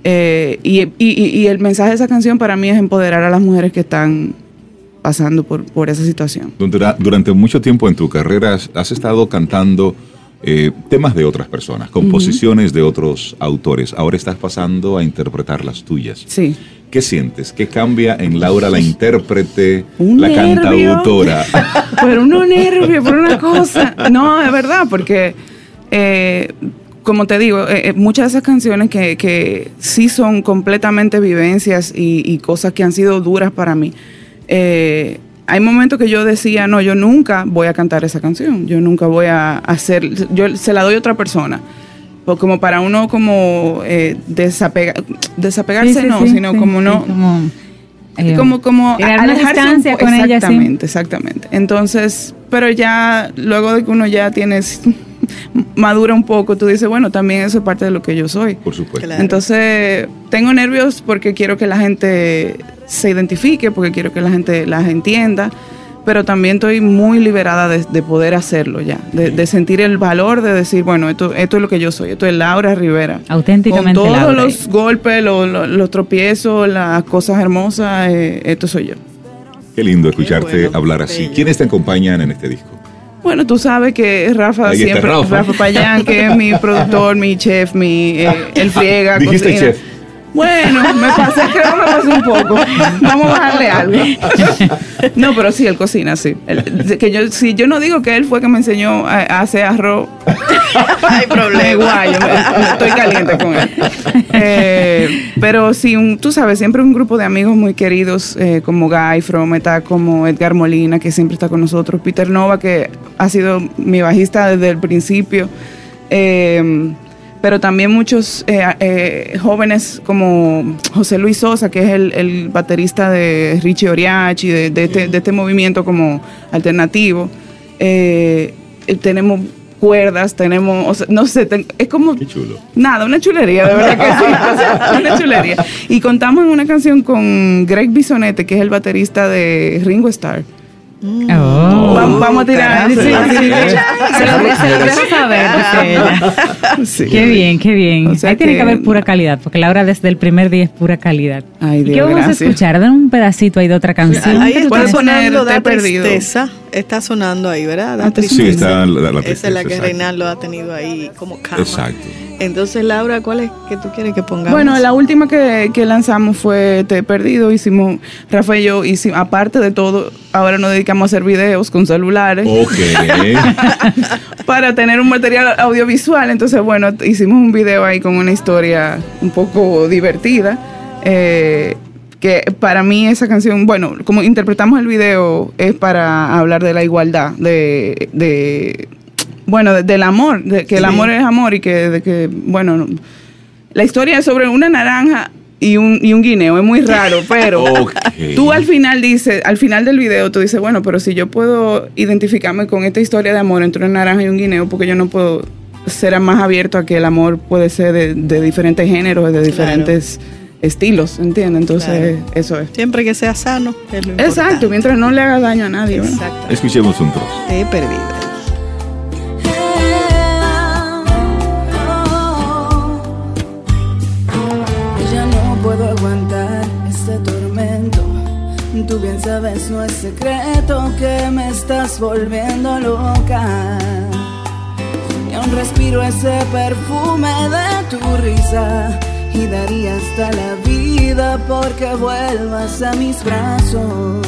eh, y, y- el mensaje de esa canción para mí es empoderar a las mujeres que están pasando por, por esa situación. Dura- Durante mucho tiempo en tu carrera has, estado cantando eh, temas de otras personas, composiciones de otros autores. Ahora estás pasando a interpretar las tuyas. Sí. ¿Qué sientes? ¿Qué cambia en Laura la intérprete, Un la nervio. cantautora? Pero uno nervio por una cosa. No, es verdad, porque eh, como te digo, eh, eh, muchas de esas canciones que, que sí son completamente vivencias y, y cosas que han sido duras para mí. eh, hay momentos que yo decía, no, yo nunca voy a cantar esa canción, yo nunca voy a hacer, yo se la doy a otra persona. O como para uno como eh, desapega- desapegarse, Sí, sí, no, sí, sino como no, como, como como alejarse un con ella, sí. exactamente exactamente entonces pero ya luego de que uno ya tienes madura un poco tú dices bueno también eso es parte de lo que yo soy Por supuesto. Claro. entonces tengo nervios porque quiero que la gente se identifique porque quiero que la gente las entienda pero también estoy muy liberada de, de poder hacerlo ya de, de sentir el valor de decir bueno esto esto es lo que yo soy esto es Laura Rivera Auténticamente con todos Laura. los golpes, los, los- los tropiezos, las cosas hermosas, eh, esto soy yo. Qué lindo escucharte bueno, hablar así. bello. ¿Quiénes te acompañan en este disco? Bueno, tú sabes que Rafa Ahí está siempre, Rafa. Rafa, Payán, que es mi productor, mi chef, mi, eh, él friega, Dijiste cocina. chef. Bueno, me pasé, creo que me pasé un poco. Vamos a bajarle algo. No, pero sí, él cocina, sí. Él- que yo, si yo no digo que él fue que me enseñó a, a hacer arroz, Hay problema. me estoy caliente con él. Eh, pero sí, un- tú sabes, siempre un grupo de amigos muy queridos eh, como Guy From, está como Edgar Molina, que siempre está con nosotros, Peter Nova, que ha sido mi bajista desde el principio. Eh, pero también muchos eh, eh, jóvenes como José Luis Sosa, que es el, el baterista de Richie Oriachi, de, de este, de este movimiento como alternativo. Eh, tenemos cuerdas, tenemos, o sea, no sé, ten- es como Qué chulo. Nada, una chulería, de verdad que sí. o sea, una chulería. Y contamos en una canción con Greg Bisonete, que es el baterista de Ringo Starr. Oh. vamos, vamos a tirar. sí, sí, sí. Se lo, se lo dejo saber, ella. Qué bien, qué bien. O sea Ahí tiene que- que haber pura calidad, porque Laura desde el primer día es pura calidad. Ay, ¿Y Dios, qué vamos gracias. a escuchar? Dan un pedacito ahí de otra canción. Ahí ¿Qué tú está Puedes poner Da. Tristeza. Está sonando ahí, ¿verdad? Da Ah, te- Sí, Tristeza. está la, la Esa tristeza, es la que. Reinaldo ha tenido ahí como cama. Exacto. Entonces, Laura, ¿cuál es que tú quieres que pongamos? Bueno, la última que, que lanzamos fue Te he perdido. Hicimos, Rafa y yo, hicimos, aparte de todo, ahora nos dedicamos a hacer videos con celulares Ok. para tener un material audiovisual. Entonces, bueno, hicimos un video ahí con una historia un poco divertida. eh, que para mí esa canción, bueno, como interpretamos el video, es para hablar de la igualdad, de, de bueno, de- del amor, de que el amor es amor y que, de que bueno, no- la historia es sobre una naranja y un, y un guineo, es muy raro, pero Ok. tú al final dices, al final del video tú dices, bueno, pero si yo puedo identificarme con esta historia de amor entre una naranja y un guineo, porque yo no puedo ser más abierto a que el amor puede ser de, de diferentes géneros, de diferentes estilos, ¿entiendes? Entonces, Claro. eso es. Siempre que sea sano, es lo Exacto, mientras no le haga daño a nadie. Exacto. Escuchemos un trozo. Te he perdido. Sabes, no es secreto que me estás volviendo loca. Y aún respiro ese perfume de tu risa. Y daría hasta la vida porque vuelvas a mis brazos.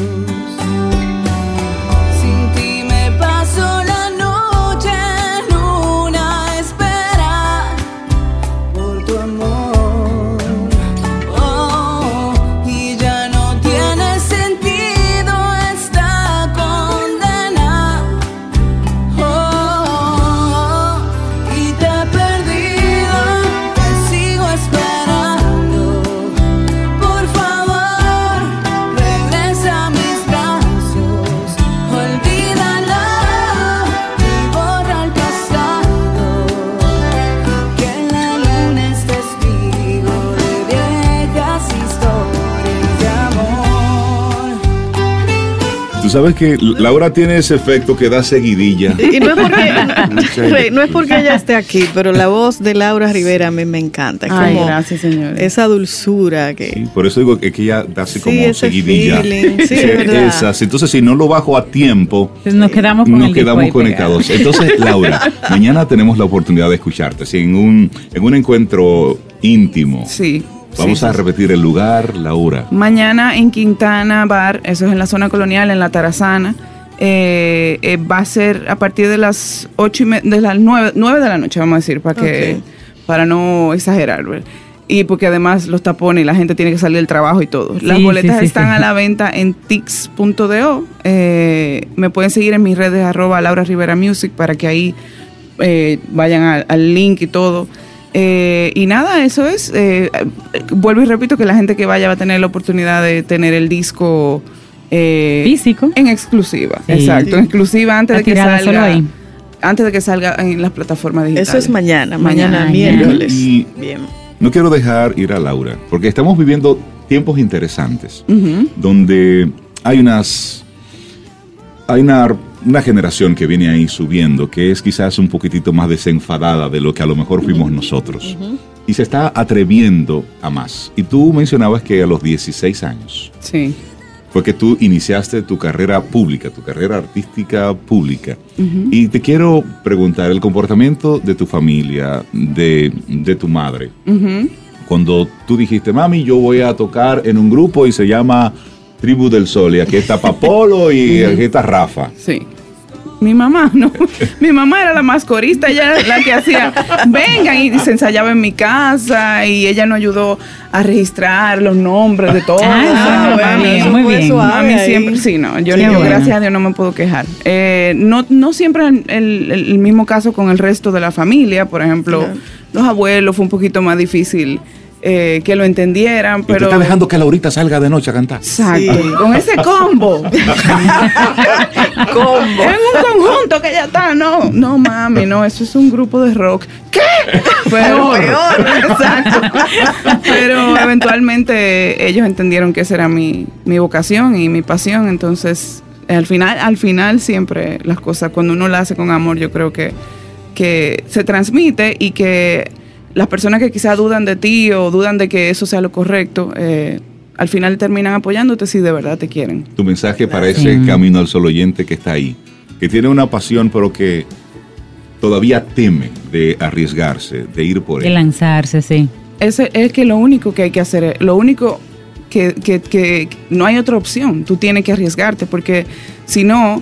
Sabes que Laura tiene ese efecto que da seguidilla. Y no es porque Rey, no es porque ella esté aquí, pero la voz de Laura Rivera a mí me encanta. Es Ay, como gracias, señor. esa dulzura que Sí, por eso digo que, que ella da así Sí, como ese seguidilla. feeling, sí, Ese- es verdad. esas. Entonces, si no lo bajo a tiempo, Entonces nos quedamos con nos el disco quedamos ahí conectados. pegado. Entonces, Laura, mañana tenemos la oportunidad de escucharte, sí, en un, en un encuentro íntimo. Sí, Vamos Sí, a repetir el lugar, la hora. Mañana en Quintana Bar, eso es en la zona colonial, en la Tarazana. eh, eh, va a ser a partir de las ocho y me- de las nueve, nueve de la noche, vamos a decir, para que para no exagerar. ¿verdad? Y porque además los tapones y la gente tiene que salir del trabajo y todo. Las Sí, boletas sí, sí, están sí. a la venta en tix.do. Eh, me pueden seguir en mis redes arroba Laura Rivera Music para que ahí eh, vayan al, al link y todo. Eh, y nada, eso es. eh, vuelvo y repito que la gente que vaya va a tener la oportunidad de tener el disco eh, Físico. en exclusiva. Sí. Exacto, en exclusiva antes La de que salga. ahí. Antes de que salga en las plataformas digitales. Eso es mañana, mañana, Mañana. miércoles. Y- Bien. No quiero dejar ir a Laura, porque estamos viviendo tiempos interesantes, donde hay unas. Hay una, una generación que viene ahí subiendo, que es quizás un poquitito más desenfadada de lo que a lo mejor fuimos nosotros. Y se está atreviendo a más. Y tú mencionabas que a los 16 años Sí. fue que tú iniciaste tu carrera pública, tu carrera artística pública. Y te quiero preguntar el comportamiento de tu familia, de, de tu madre. Cuando tú dijiste, mami, yo voy a tocar en un grupo y se llama Tribu del Sol, y aquí está Papolo y aquí está Rafa. Sí. Mi mamá, no. Mi mamá era la más corista, ella era la que hacía, vengan y se ensayaba en mi casa y ella nos ayudó a registrar los nombres de todos. Ah, ¿sabes? muy bien, Mami, muy fue bien. suave Mami ahí. siempre, sí, no. Yo, Qué yo bueno. gracias a Dios no me puedo quejar. Eh, no, no siempre el, el- el mismo caso con el resto de la familia. Por ejemplo, Claro. los abuelos fue un poquito más difícil eh, que lo entendieran, Y te pero... está dejando que Laurita salga de noche a cantar. Exacto, Sí. con ese combo. Combo. En un conjunto que ya está, no, no mami, no, eso es un grupo de rock. ¿Qué? Pero, exacto. Pero eventualmente ellos entendieron que esa era mi, mi vocación y mi pasión, entonces al final, al final siempre las cosas, cuando uno las hace con amor, yo creo que, que se transmite y que las personas que quizás dudan de ti o dudan de que eso sea lo correcto, eh, al final terminan apoyándote si de verdad te quieren. Tu mensaje para ese Sí. camino al sol oyente que está ahí, que tiene una pasión pero que todavía teme de arriesgarse, de ir por De él. lanzarse, sí. Ese es que lo único que hay que hacer, es- lo único que, que- que no hay otra opción, tú tienes que arriesgarte porque si no,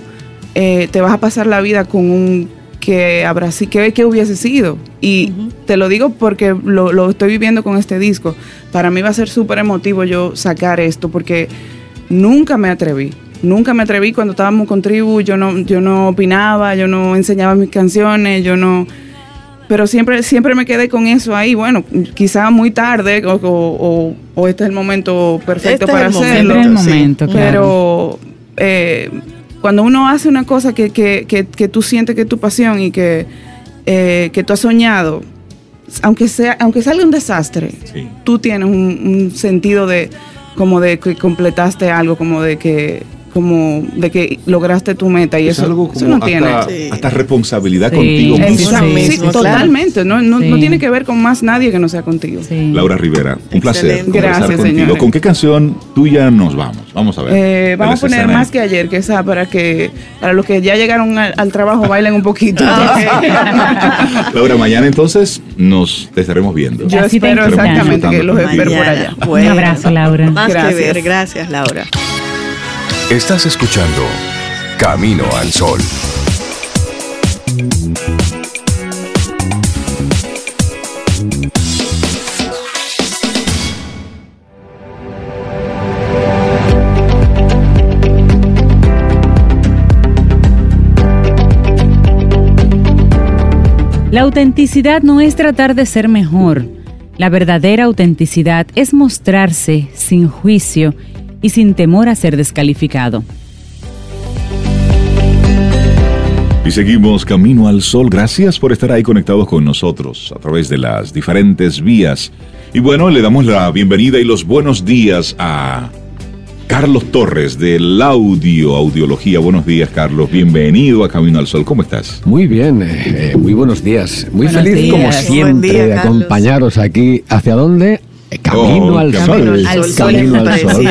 eh, te vas a pasar la vida con un que habrá sí, que, que hubiese sido. Y te lo digo porque lo, lo estoy viviendo con este disco. Para mí va a ser súper emotivo yo sacar esto porque nunca me atreví. Nunca me atreví cuando estábamos con Tribu, yo no, yo no opinaba, yo no enseñaba mis canciones, yo no pero siempre siempre me quedé con eso ahí bueno quizá muy tarde o, o- o- o este es el momento perfecto Este es para el momento, hacerlo Siempre el sí. momento, claro. pero eh, cuando uno hace una cosa que, que, que, que tú sientes que es tu pasión y que, eh, que tú has soñado aunque sea aunque salga un desastre Sí. tú tienes un, un sentido de como de que completaste algo como de que como de que lograste tu meta y es eso, algo eso como no tiene hasta, Sí. hasta responsabilidad Sí. contigo mismo. Sí, totalmente. No, no, no tiene que ver con más nadie que no sea contigo. sí. Laura Rivera, un placer conversar Gracias, contigo. señores. ¿Con qué canción tuya nos vamos? Vamos a ver. Eh, vamos a poner escenas. más que ayer, que esa para que para los que ya llegaron al, al trabajo bailen un poquito. Laura, mañana entonces nos te estaremos viendo. Yo Así espero exactamente que los espero por allá. Bueno. Un abrazo, Laura. Más Gracias. que ver. Gracias, Laura. Estás escuchando Camino al Sol. La autenticidad no es tratar de ser mejor. La verdadera autenticidad es mostrarse sin juicio y sin temor a ser descalificado. Y seguimos camino al sol. Gracias por estar ahí conectados con nosotros a través de las diferentes vías. Y bueno, le damos la bienvenida y los buenos días a Carlos Torres del Audio Audiología. Buenos días, Carlos. Bienvenido a Camino al Sol. ¿Cómo estás? Muy bien, eh, eh, muy buenos días. Muy Buenos feliz como siempre día, de acompañaros aquí. ¿Hacia dónde? Eh, Camino Oh, al camino sol. al sol, Camino al sol.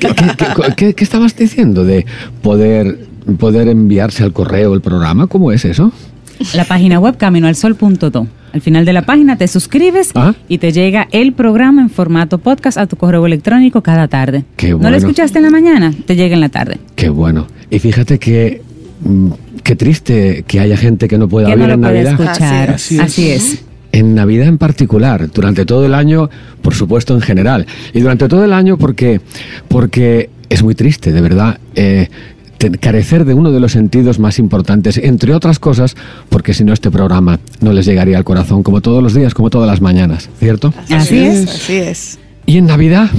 ¿Qué, qué- qué- qué- qué estabas diciendo de poder, poder enviarse al correo el programa? ¿Cómo es eso? La página web caminoalsol.do. Al final de la página te suscribes Ajá. y te llega el programa en formato podcast a tu correo electrónico cada tarde. Qué ¿No bueno. lo escuchaste en la mañana? Te llega en la tarde. Qué bueno. Y fíjate que mm, qué triste que haya gente que no pueda Que oír no lo en puede Navidad. escuchar. Así Así es. es. En Navidad en particular, durante todo el año, por supuesto en general. Y durante todo el año porque, porque es muy triste, de verdad, eh, carecer de uno de los sentidos más importantes, entre otras cosas, porque si no este programa no les llegaría al corazón como todos los días, como todas las mañanas, ¿cierto? Así es. Así es. Y en Navidad,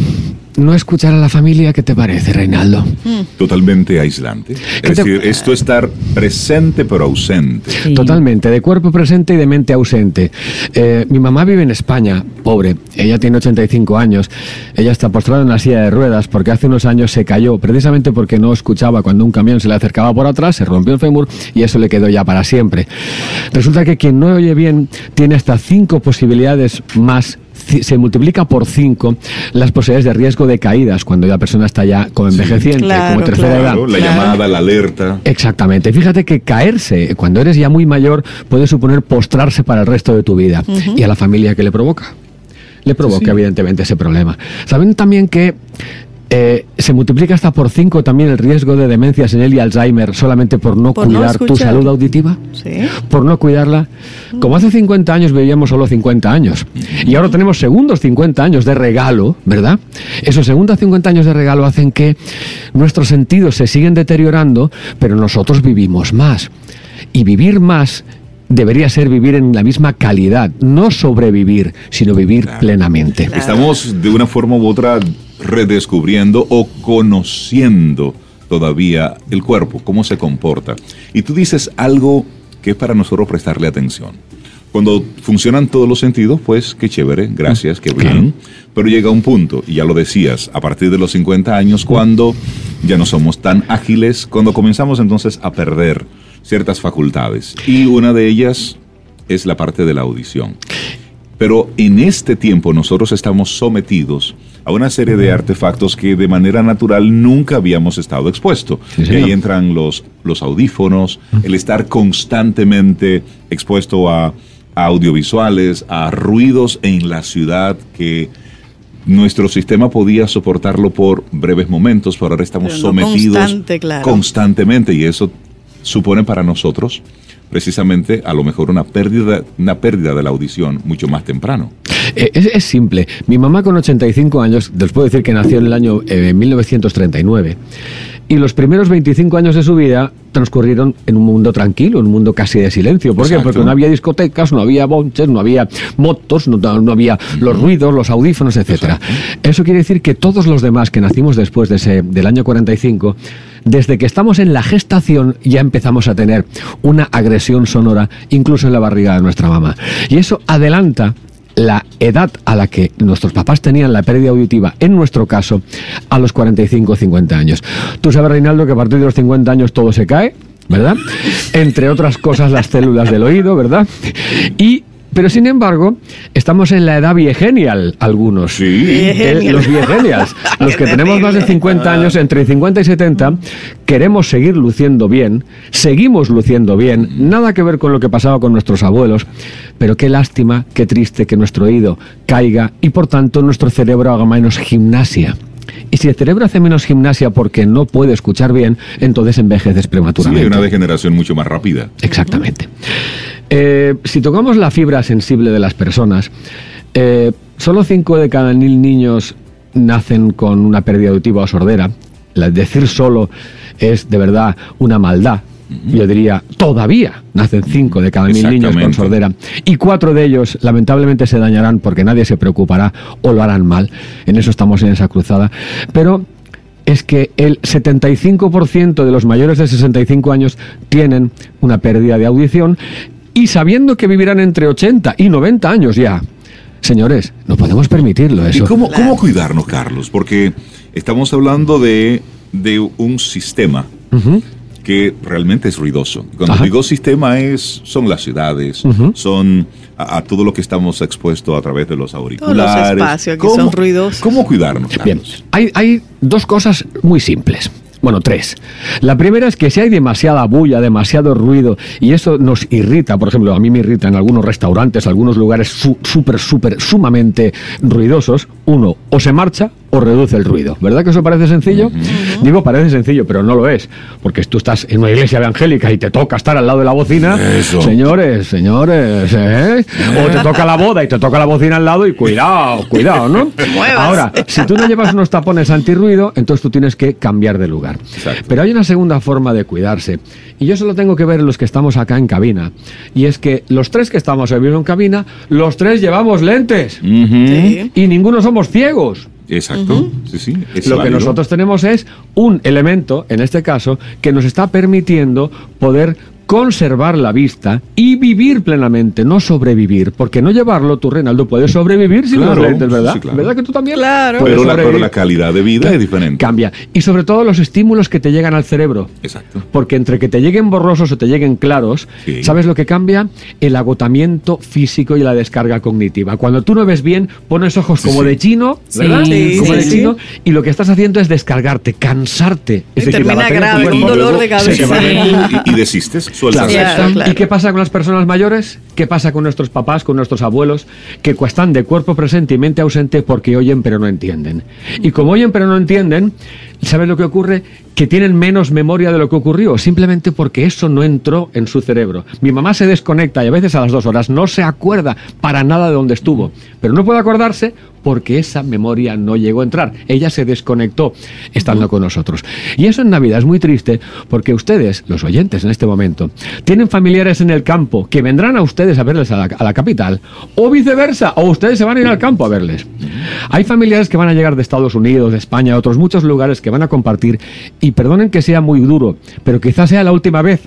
no escuchar a la familia, ¿qué te parece, Reinaldo? Totalmente aislante. ¿Qué Es te- decir, esto estar presente pero ausente. Sí. Totalmente, de cuerpo presente y de mente ausente. Eh, mi mamá vive en España, pobre. Ella tiene 85 años. Ella está postrada en la silla de ruedas porque hace unos años se cayó, precisamente porque no escuchaba cuando un camión se le acercaba por atrás, se rompió el fémur y eso le quedó ya para siempre. Resulta que quien no oye bien tiene hasta cinco posibilidades más. Se multiplica por cinco las posibilidades de riesgo de caídas cuando la persona está ya como envejeciente, claro, como tercera edad. La Claro. llamada, la alerta. Exactamente. Fíjate que caerse cuando eres ya muy mayor puede suponer postrarse para el resto de tu vida. ¿Y a la familia que le provoca? Le provoca, evidentemente, ese problema. Saben también que eh, se multiplica hasta por cinco también el riesgo de demencia senil y Alzheimer solamente por no Por no cuidar tu salud auditiva. Sí. Por no cuidarla. Como hace 50 años vivíamos solo 50 años. Y ahora tenemos segundos 50 años de regalo, ¿verdad? Esos segundos 50 años de regalo hacen que nuestros sentidos se siguen deteriorando, pero nosotros vivimos más. Y vivir más debería ser vivir en la misma calidad, no sobrevivir, sino vivir plenamente. Estamos de una forma u otra redescubriendo o conociendo todavía el cuerpo, cómo se comporta. Y tú dices algo que es para nosotros prestarle atención. Cuando funcionan todos los sentidos, pues qué chévere, gracias, qué bien. Pero llega un punto, y ya lo decías, a partir de los 50 años, cuando ya no somos tan ágiles, cuando comenzamos entonces a perder ciertas facultades. Y una de ellas es la parte de la audición. Pero en este tiempo nosotros estamos sometidos a una serie de artefactos que de manera natural nunca habíamos estado expuestos. Sí, y ahí entran los, los audífonos, el estar constantemente expuesto a, a audiovisuales, a ruidos en la ciudad que nuestro sistema podía soportarlo por breves momentos, pero ahora estamos Pero no sometidos constante, claro. constantemente y eso supone para nosotros precisamente a lo mejor una pérdida, una pérdida de la audición mucho más temprano. Eh, Es, es simple. Mi mamá con 85 años, les puedo decir que nació en el año eh, 1939, y los primeros 25 años de su vida transcurrieron en un mundo tranquilo, en un mundo casi de silencio. ¿Por qué? Exacto. Porque no había discotecas, no había bonches, no había motos, no, no había los ruidos, los audífonos, etcétera. Eso quiere decir que todos los demás que nacimos después de ese, del año 45, desde que estamos en la gestación ya empezamos a tener una agresión sonora, incluso en la barriga de nuestra mamá. Y eso adelanta la edad a la que nuestros papás tenían la pérdida auditiva, en nuestro caso, a los 45 o 50 años. Tú sabes, Reinaldo, que a partir de los 50 años todo se cae, ¿verdad? Entre otras cosas, las células del oído, ¿verdad? Y. Pero sin embargo, estamos en la edad viegenial, algunos. Sí. Eh, los viegenials, los que tenemos más de terrible. 50 años, entre 50 y 70, queremos seguir luciendo bien, seguimos luciendo bien, nada que ver con lo que pasaba con nuestros abuelos, pero qué lástima, qué triste que nuestro oído caiga y por tanto nuestro cerebro haga menos gimnasia. Y si el cerebro hace menos gimnasia porque no puede escuchar bien, entonces envejeces Sí, prematuramente. hay una degeneración mucho más rápida. Exactamente. Eh, si tocamos la fibra sensible de las personas, eh, solo 5 de cada mil niños nacen con una pérdida auditiva o sordera. La- decir solo es de verdad una maldad. Yo diría, todavía nacen 5 de cada mil niños con sordera. Y cuatro de ellos lamentablemente se dañarán porque nadie se preocupará o lo harán mal. En eso estamos en esa cruzada. Pero es que el 75% de los mayores de 65 años tienen una pérdida de audición y sabiendo que vivirán entre 80 y 90 años ya. Señores, no podemos permitirlo ¿Y eso. cómo, cómo cuidarnos, Carlos? Porque estamos hablando de, de un sistema Ujú. que realmente es ruidoso. Cuando Ajá. digo sistema es son las ciudades, Ujú. son a, a todo lo que estamos expuestos a través de los Todos los auriculares. espacios que ¿Cómo- son ruidosos. ¿Cómo cuidarnos, Bien, Carlos? hay, hay dos cosas muy simples. Bueno, tres. La primera es que si hay demasiada bulla, demasiado ruido, y eso nos irrita, por ejemplo, a mí me irrita en algunos restaurantes, algunos lugares súper, súper, sumamente ruidosos, uno o se marcha o reduce el ruido. ¿Verdad que eso parece sencillo? Digo, parece sencillo, pero no lo es. Porque tú estás en una iglesia evangélica y te toca estar al lado de la bocina. Señores, señores, ¿eh? O te toca la boda y te toca la bocina al lado y cuidado, cuidado, ¿no? Ahora, si tú no llevas unos tapones antirruido, entonces tú tienes que cambiar de lugar. Pero hay una segunda forma de cuidarse. Y yo solo tengo que ver los que estamos acá en cabina. Y es que los tres que estamos en cabina, los tres llevamos lentes. Y ninguno somos ciegos. Exacto. sí, sí, Lo que nosotros tenemos es un elemento, en este caso, que nos está permitiendo poder conservar la vista y vivir plenamente, no sobrevivir, porque no llevarlo, tú Reinaldo puedes sobrevivir sin los lentes, ¿verdad? ¿Verdad que tú también? Claro. Pero la, calidad de vida es diferente. Cambia. Y sobre todo los estímulos que te llegan al cerebro. Exacto. Porque entre que te lleguen borrosos o te lleguen claros, ¿sabes lo que cambia? El agotamiento físico y la descarga cognitiva. Cuando tú no ves bien, pones ojos como de chino, ¿verdad? como de chino, y lo que estás haciendo es descargarte, cansarte. Es termina grave, un dolor de cabeza. y desistes ¿Y qué pasa con las personas mayores? ¿Qué pasa con nuestros papás, con nuestros abuelos, que están de cuerpo presente y mente ausente porque oyen pero no entienden? Y como oyen pero no entienden, ¿sabes lo que ocurre? Que tienen menos memoria de lo que ocurrió, simplemente porque eso no entró en su cerebro. Mi mamá se desconecta y a veces a las dos horas no se acuerda para nada de dónde estuvo, pero no puede acordarse porque esa memoria no llegó a entrar. Ella se desconectó estando con nosotros. Y eso en Navidad es muy triste porque ustedes, los oyentes en este momento, tienen familiares en el campo que vendrán a ustedes a verles a la, a la capital o viceversa, o ustedes se van a ir al campo a verles. Hay familiares que van a llegar de Estados Unidos, de España, a otros muchos lugares que van a compartir y perdonen que sea muy duro, pero quizás sea la última vez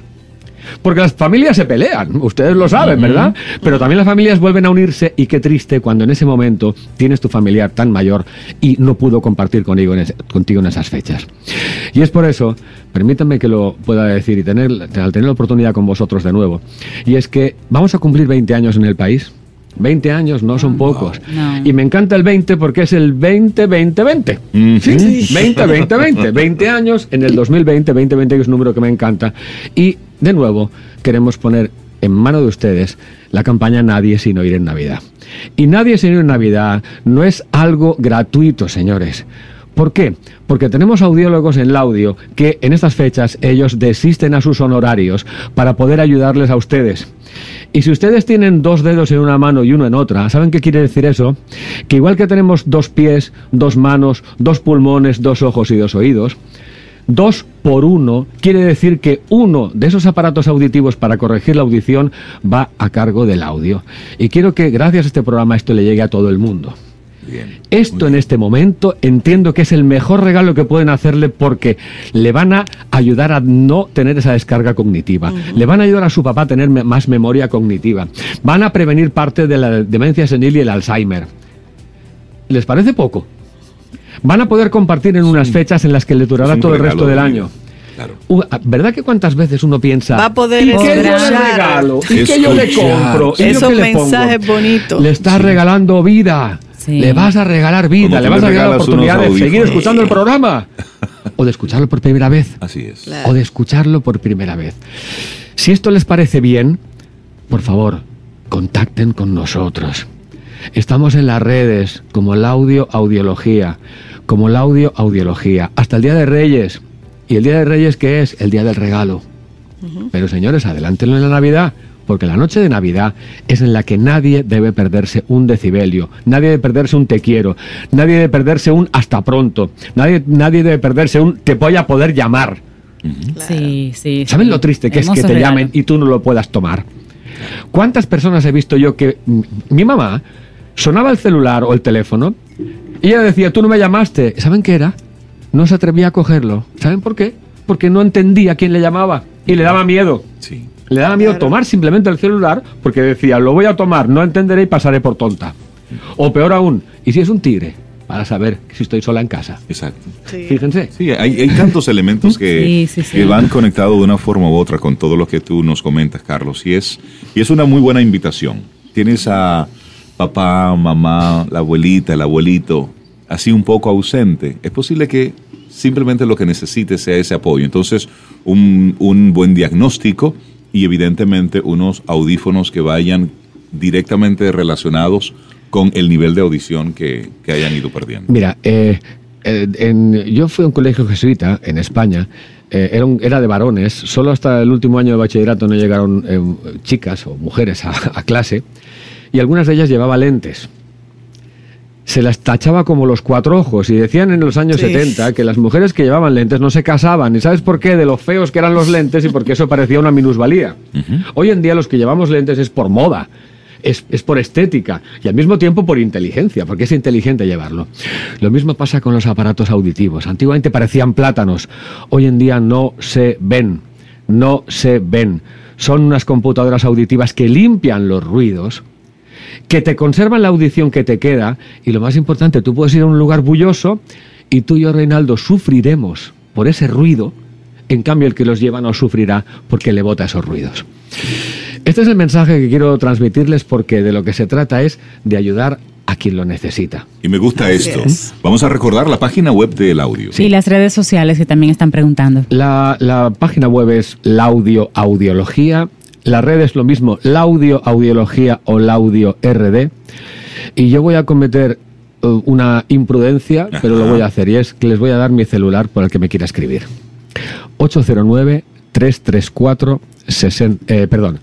porque las familias se pelean, ustedes lo saben, ¿verdad? Pero también las familias vuelven a unirse y qué triste cuando en ese momento tienes tu familiar tan mayor y no pudo compartir contigo en, contigo en esas fechas. Y es por eso, permítanme que lo pueda decir y tener, al tener la oportunidad con vosotros de nuevo, y es que vamos a cumplir 20 años en el país. 20 años no son pocos. Y me encanta el 20 porque es el 20-20-20. ¿Sí? 20-20-20. 20 años en el 2020, 2020 que es un número que me encanta. Y de nuevo queremos poner en mano de ustedes la campaña Nadie sin oír en Navidad. Y Nadie sin oír en Navidad no es algo gratuito, señores. ¿Por qué? Porque tenemos audiólogos en el audio que en estas fechas ellos desisten a sus honorarios para poder ayudarles a ustedes. Y si ustedes tienen dos dedos en una mano y uno en otra, ¿saben qué quiere decir eso? Que igual que tenemos dos pies, dos manos, dos pulmones, dos ojos y dos oídos, dos por uno quiere decir que uno de esos aparatos auditivos para corregir la audición va a cargo del audio. Y quiero que gracias a este programa esto le llegue a todo el mundo. Esto en este momento entiendo que es el mejor regalo que pueden hacerle porque le van a ayudar a no tener esa descarga cognitiva, le van a ayudar a su papá a tener más memoria cognitiva, van a prevenir parte de la demencia senil y el Alzheimer. ¿Les parece poco? Van a poder compartir en unas fechas en las que le durará todo el resto del año. Ah, ¿Verdad que cuántas veces uno piensa va a poder ¿y qué yo le regalo? ¿Y qué yo le compro? ¿Y Esos mensajes bonitos. Le está regalando vida. Le vas a regalar vida, le vas a regalar la oportunidad de seguir escuchando el programa. O de escucharlo por primera vez. Así es. O de escucharlo por primera vez. Si esto les parece bien, por favor, contacten con nosotros. Estamos en las redes como el audio audiología, como el audio audiología, hasta el Día de Reyes. ¿Y el Día de Reyes qué es? El Día del Regalo. Pero señores, adelántenlo en la Navidad, porque la noche de Navidad es en la que nadie debe perderse un decibelio, nadie debe perderse un te quiero, nadie debe perderse un hasta pronto, nadie, nadie debe perderse un te voy a poder llamar. Sí, sí. ¿Saben lo triste que es que te llamen y tú no lo puedas tomar? ¿Cuántas personas he visto yo que mi mamá sonaba el celular o el teléfono y ella decía, tú no me llamaste? ¿Saben qué era? No se atrevía a cogerlo. ¿Saben por qué? Porque no entendía quién le llamaba y le daba miedo. Sí. Le daba miedo tomar simplemente el celular porque decía, lo voy a tomar, no entenderé y pasaré por tonta. O peor aún, ¿y si es un tigre? Para saber si estoy sola en casa. Exacto. Fíjense. Sí, hay, tantos elementos que, que, van conectados de una forma u otra con todo lo que tú nos comentas, Carlos. Y es, y es una muy buena invitación. Tienes a papá, mamá, la abuelita, el abuelito, así un poco ausente. Es posible que simplemente lo que necesite sea ese apoyo. Entonces, un, un buen diagnóstico y evidentemente unos audífonos que vayan directamente relacionados con el nivel de audición que, que hayan ido perdiendo. Mira, eh, eh, yo fui a un colegio jesuita en España, eh, era, de varones, solo hasta el último año de bachillerato no llegaron chicas o mujeres a clase, y algunas de ellas llevaban lentes. Se las tachaba como los cuatro ojos y decían en los años Sí. 70 que las mujeres que llevaban lentes no se casaban. ¿Y sabes por qué? De lo feos que eran los lentes y porque eso parecía una minusvalía. Hoy en día los que llevamos lentes es por moda, es, es por estética y al mismo tiempo por inteligencia, porque es inteligente llevarlo. Lo mismo pasa con los aparatos auditivos. Antiguamente parecían plátanos, hoy en día no se ven, no se ven. Son unas computadoras auditivas que limpian los ruidos, que te conservan la audición que te queda y lo más importante, tú puedes ir a un lugar bulloso y tú y yo, Reinaldo, sufriremos por ese ruido, en cambio el que los lleva no sufrirá porque le bota esos ruidos. Este es el mensaje que quiero transmitirles porque de lo que se trata es de ayudar a quien lo necesita. Y me gusta Así esto. es. Vamos a recordar la página web del audio. Y las redes sociales que también están preguntando. La, la página web es Laudio Audiología. La red es lo mismo, Laudio Audiología o Laudio RD. Y yo voy a cometer eh, una imprudencia, pero lo voy a hacer. Y es que les voy a dar mi celular por el que me quiera escribir. 809-334, 60, eh, perdón,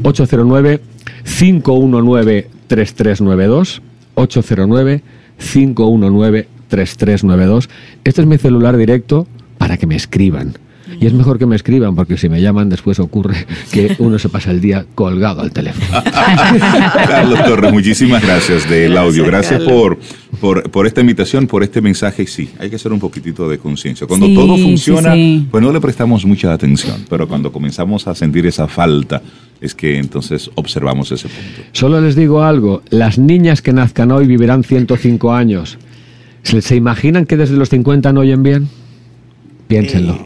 809-519-3392, 809-519-3392. Este es mi celular directo para que me escriban. Y es mejor que me escriban porque si me llaman después ocurre que uno se pasa el día colgado al teléfono. Carlos Torres, muchísimas gracias del audio. Gracias, por, por, por esta invitación, por este mensaje. Y sí, hay que hacer un poquitito de conciencia. Cuando Sí, todo funciona, sí. pues no le prestamos mucha atención. Pero cuando comenzamos a sentir esa falta, es que entonces observamos ese punto. Solo les digo algo, las niñas que nazcan hoy vivirán 105 años. ¿Se, se imaginan que desde los 50 no oyen bien? Piénsenlo.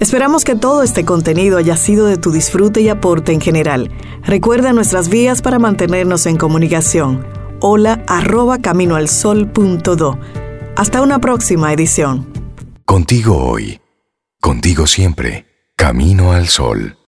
Esperamos que todo este contenido haya sido de tu disfrute y aporte en general. Recuerda nuestras vías para mantenernos en comunicación. Hola arroba caminoalsol.do. Hasta una próxima edición. Contigo hoy. Contigo siempre. Camino al sol.